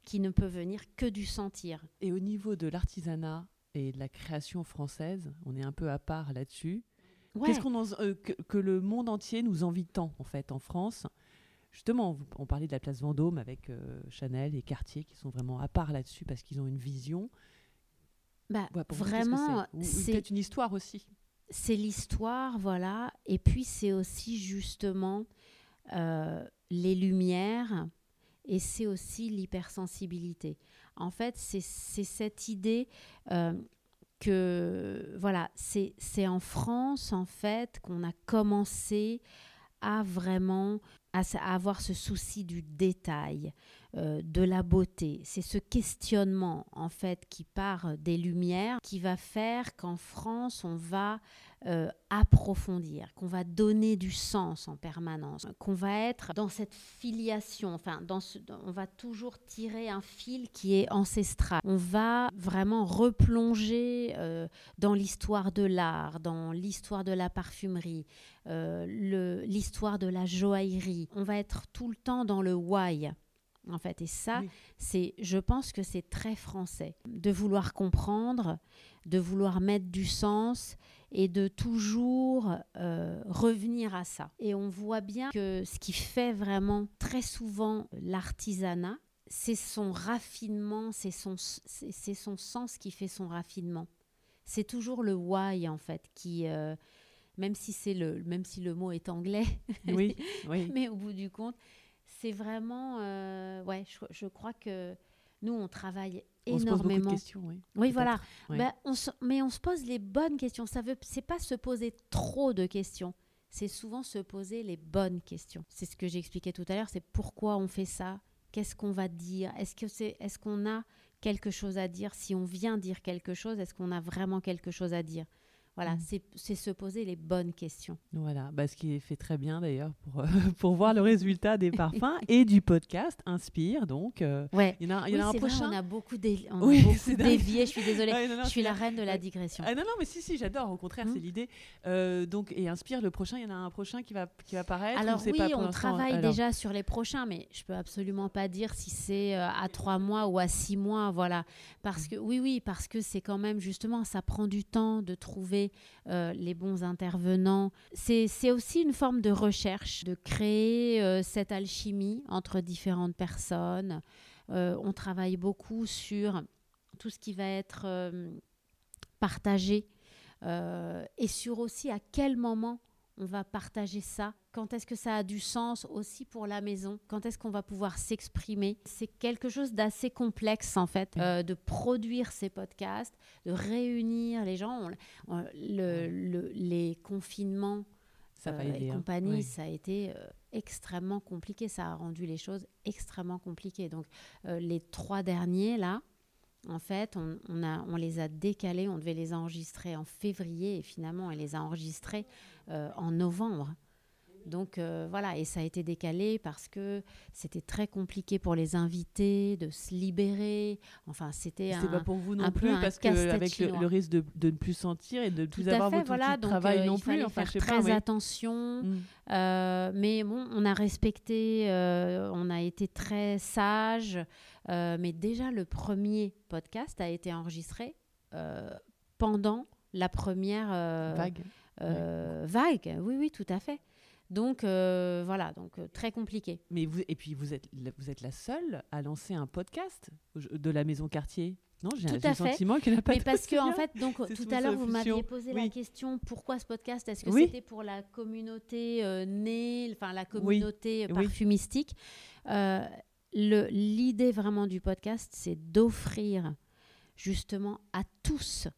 qui ne peut venir que du sentir. Et au niveau de l'artisanat et de la création française, on est un peu à part là-dessus. Qu'est-ce qu'on euh, que, que, le monde entier nous envie tant, en fait, en France? Justement, on parlait de la place Vendôme avec euh, Chanel et Cartier qui sont vraiment à part là-dessus parce qu'ils ont une vision. Bah, vraiment, c'est peut-être une histoire aussi. C'est l'histoire, voilà. Et puis c'est aussi justement euh, les lumières et c'est aussi l'hypersensibilité. En fait, c'est cette idée euh, que, voilà, c'est en France, en fait, qu'on a commencé à vraiment avoir ce souci du détail, euh, de la beauté. C'est ce questionnement en fait qui part des lumières qui va faire qu'en France on va euh, approfondir, qu'on va donner du sens en permanence, qu'on va être dans cette filiation, enfin dans ce, on va toujours tirer un fil qui est ancestral. On va vraiment replonger euh, dans l'histoire de l'art, dans l'histoire de la parfumerie, l'histoire de la joaillerie. On va être tout le temps dans le why en fait. Et ça, c'est, je pense que c'est très français de vouloir comprendre, de vouloir mettre du sens et de toujours euh, revenir à ça. Et on voit bien que ce qui fait vraiment très souvent l'artisanat, c'est son raffinement, c'est son, c'est son sens qui fait son raffinement. C'est toujours le why en fait qui, euh, même si c'est le, même si le mot est anglais, oui, *laughs* oui. mais au bout du compte, c'est vraiment, euh, ouais, je, crois que nous, on travaille énormément. On se pose beaucoup de questions, oui. Oui, voilà. On mais on se pose les bonnes questions. Ça veut, c'est pas se poser trop de questions. C'est souvent se poser les bonnes questions. C'est ce que j'expliquais tout à l'heure. C'est pourquoi on fait ça? Qu'est-ce qu'on va dire? Est-ce que c'est, est-ce qu'on a quelque chose à dire? Si on vient dire quelque chose, est-ce qu'on a vraiment quelque chose à dire? Voilà, mm. c'est se poser les bonnes questions. Voilà, bah, ce qui est fait très bien d'ailleurs pour, euh, *laughs* pour voir le résultat des parfums *laughs* et du podcast Inspire. Donc, euh, ouais. il y en a, il y en a un prochain. on a beaucoup, dévié, je suis désolée. *laughs* je suis la reine de la digression. Ah, non, non, mais si, si, j'adore. Au contraire, c'est mm. l'idée. Euh, donc, et Inspire, le prochain, il y en a un prochain qui va, qui va apparaître Alors, oui, on travaille déjà sur les prochains, mais je peux absolument pas dire si c'est à trois mois ou à six mois. Voilà. Parce mm. que, oui, oui, parce que c'est quand même justement, ça prend du temps de trouver euh, les bons intervenants. C'est aussi une forme de recherche, de créer euh, cette alchimie entre différentes personnes. Euh, on travaille beaucoup sur tout ce qui va être partagé et sur aussi à quel moment on va partager ça Quand est-ce que ça a du sens aussi pour la maison? Quand est-ce qu'on va pouvoir s'exprimer? C'est quelque chose d'assez complexe en fait, euh, de produire ces podcasts, de réunir les gens. le, les confinements ça euh, et hein. compagnie, ça a été euh, extrêmement compliqué. Ça a rendu les choses extrêmement compliquées. Donc les trois derniers là, en fait, on, a, on les a décalés. On devait les enregistrer en février et finalement, on les a enregistrés euh, en novembre. Donc euh, voilà, et ça a été décalé parce que c'était très compliqué pour les invités de se libérer. Enfin, c'était un. pas pour vous non plus parce qu'avec le, le, risque de, de, ne plus sentir et de ne plus avoir votre voilà, de travail euh, non plus. Enfin, faire très attention. Mm. mais bon, on a respecté, on a été très sage. Mais déjà, le premier podcast a été enregistré pendant la première vague euh, vague. Oui, oui, tout à fait. Donc euh, voilà, donc euh, très compliqué. Mais vous, et puis vous êtes, vous êtes la seule à lancer un podcast de la Maison Quartier. Non, j'ai fait. sentiment qu'il n'a pas Mais parce que en fait, donc tout à l'heure vous m'aviez posé la question pourquoi ce podcast? Est-ce que Oui. c'était pour la communauté euh, née, enfin la communauté Oui. parfumistique? Euh, L'idée vraiment du podcast, c'est d'offrir justement à tous,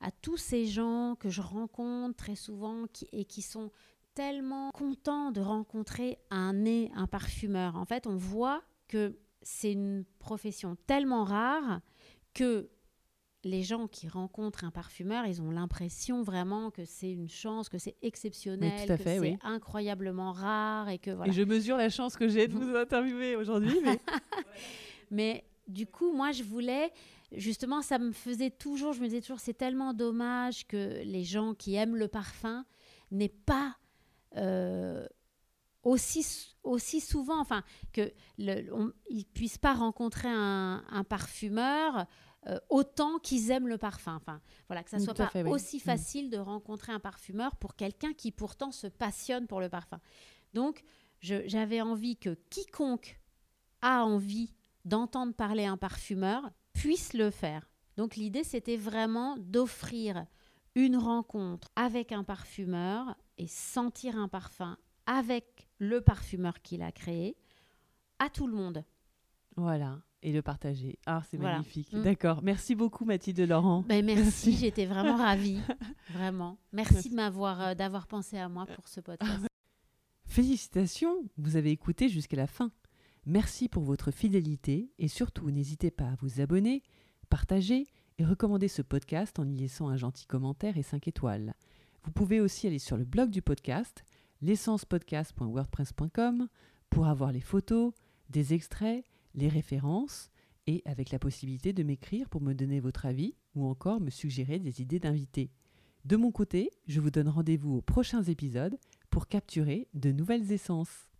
à tous ces gens que je rencontre très souvent et qui sont tellement contents de rencontrer un nez, un parfumeur. En fait, on voit que c'est une profession tellement rare que les gens qui rencontrent un parfumeur, ils ont l'impression vraiment que c'est une chance, que c'est exceptionnel, Oui, tout à que c'est incroyablement rare et que voilà. Et je mesure la chance que j'ai de vous interviewer aujourd'hui. Mais... *laughs* Mais du coup, moi, je voulais, justement, ça me faisait toujours, je me disais toujours, c'est tellement dommage que les gens qui aiment le parfum n'aient pas euh, aussi, aussi souvent, enfin, que ils puissent pas rencontrer un, un parfumeur euh, autant qu'ils aiment le parfum. Enfin, voilà, que ça soit pas fait, aussi Mm. facile de rencontrer un parfumeur pour quelqu'un qui pourtant se passionne pour le parfum. Donc, j'avais envie que quiconque a envie d'entendre parler un parfumeur puisse le faire. Donc l'idée, c'était vraiment d'offrir une rencontre avec un parfumeur et sentir un parfum avec le parfumeur qu'il a créé à tout le monde. Voilà, et le partager. Ah, c'est Voilà. magnifique. Mm. D'accord. Merci beaucoup, Mathilde Laurent. Ben, merci, Merci. j'étais vraiment ravie. *laughs* Vraiment. Merci de m'avoir euh, d'avoir pensé à moi pour ce podcast. *laughs* Félicitations, vous avez écouté jusqu'à la fin. Merci pour votre fidélité et surtout n'hésitez pas à vous abonner, partager et recommander ce podcast en y laissant un gentil commentaire et 5 étoiles. Vous pouvez aussi aller sur le blog du podcast, l'essencepodcast.wordpress.com, pour avoir les photos, des extraits, les références et avec la possibilité de m'écrire pour me donner votre avis ou encore me suggérer des idées d'invités. De mon côté, je vous donne rendez-vous aux prochains épisodes pour capturer de nouvelles essences.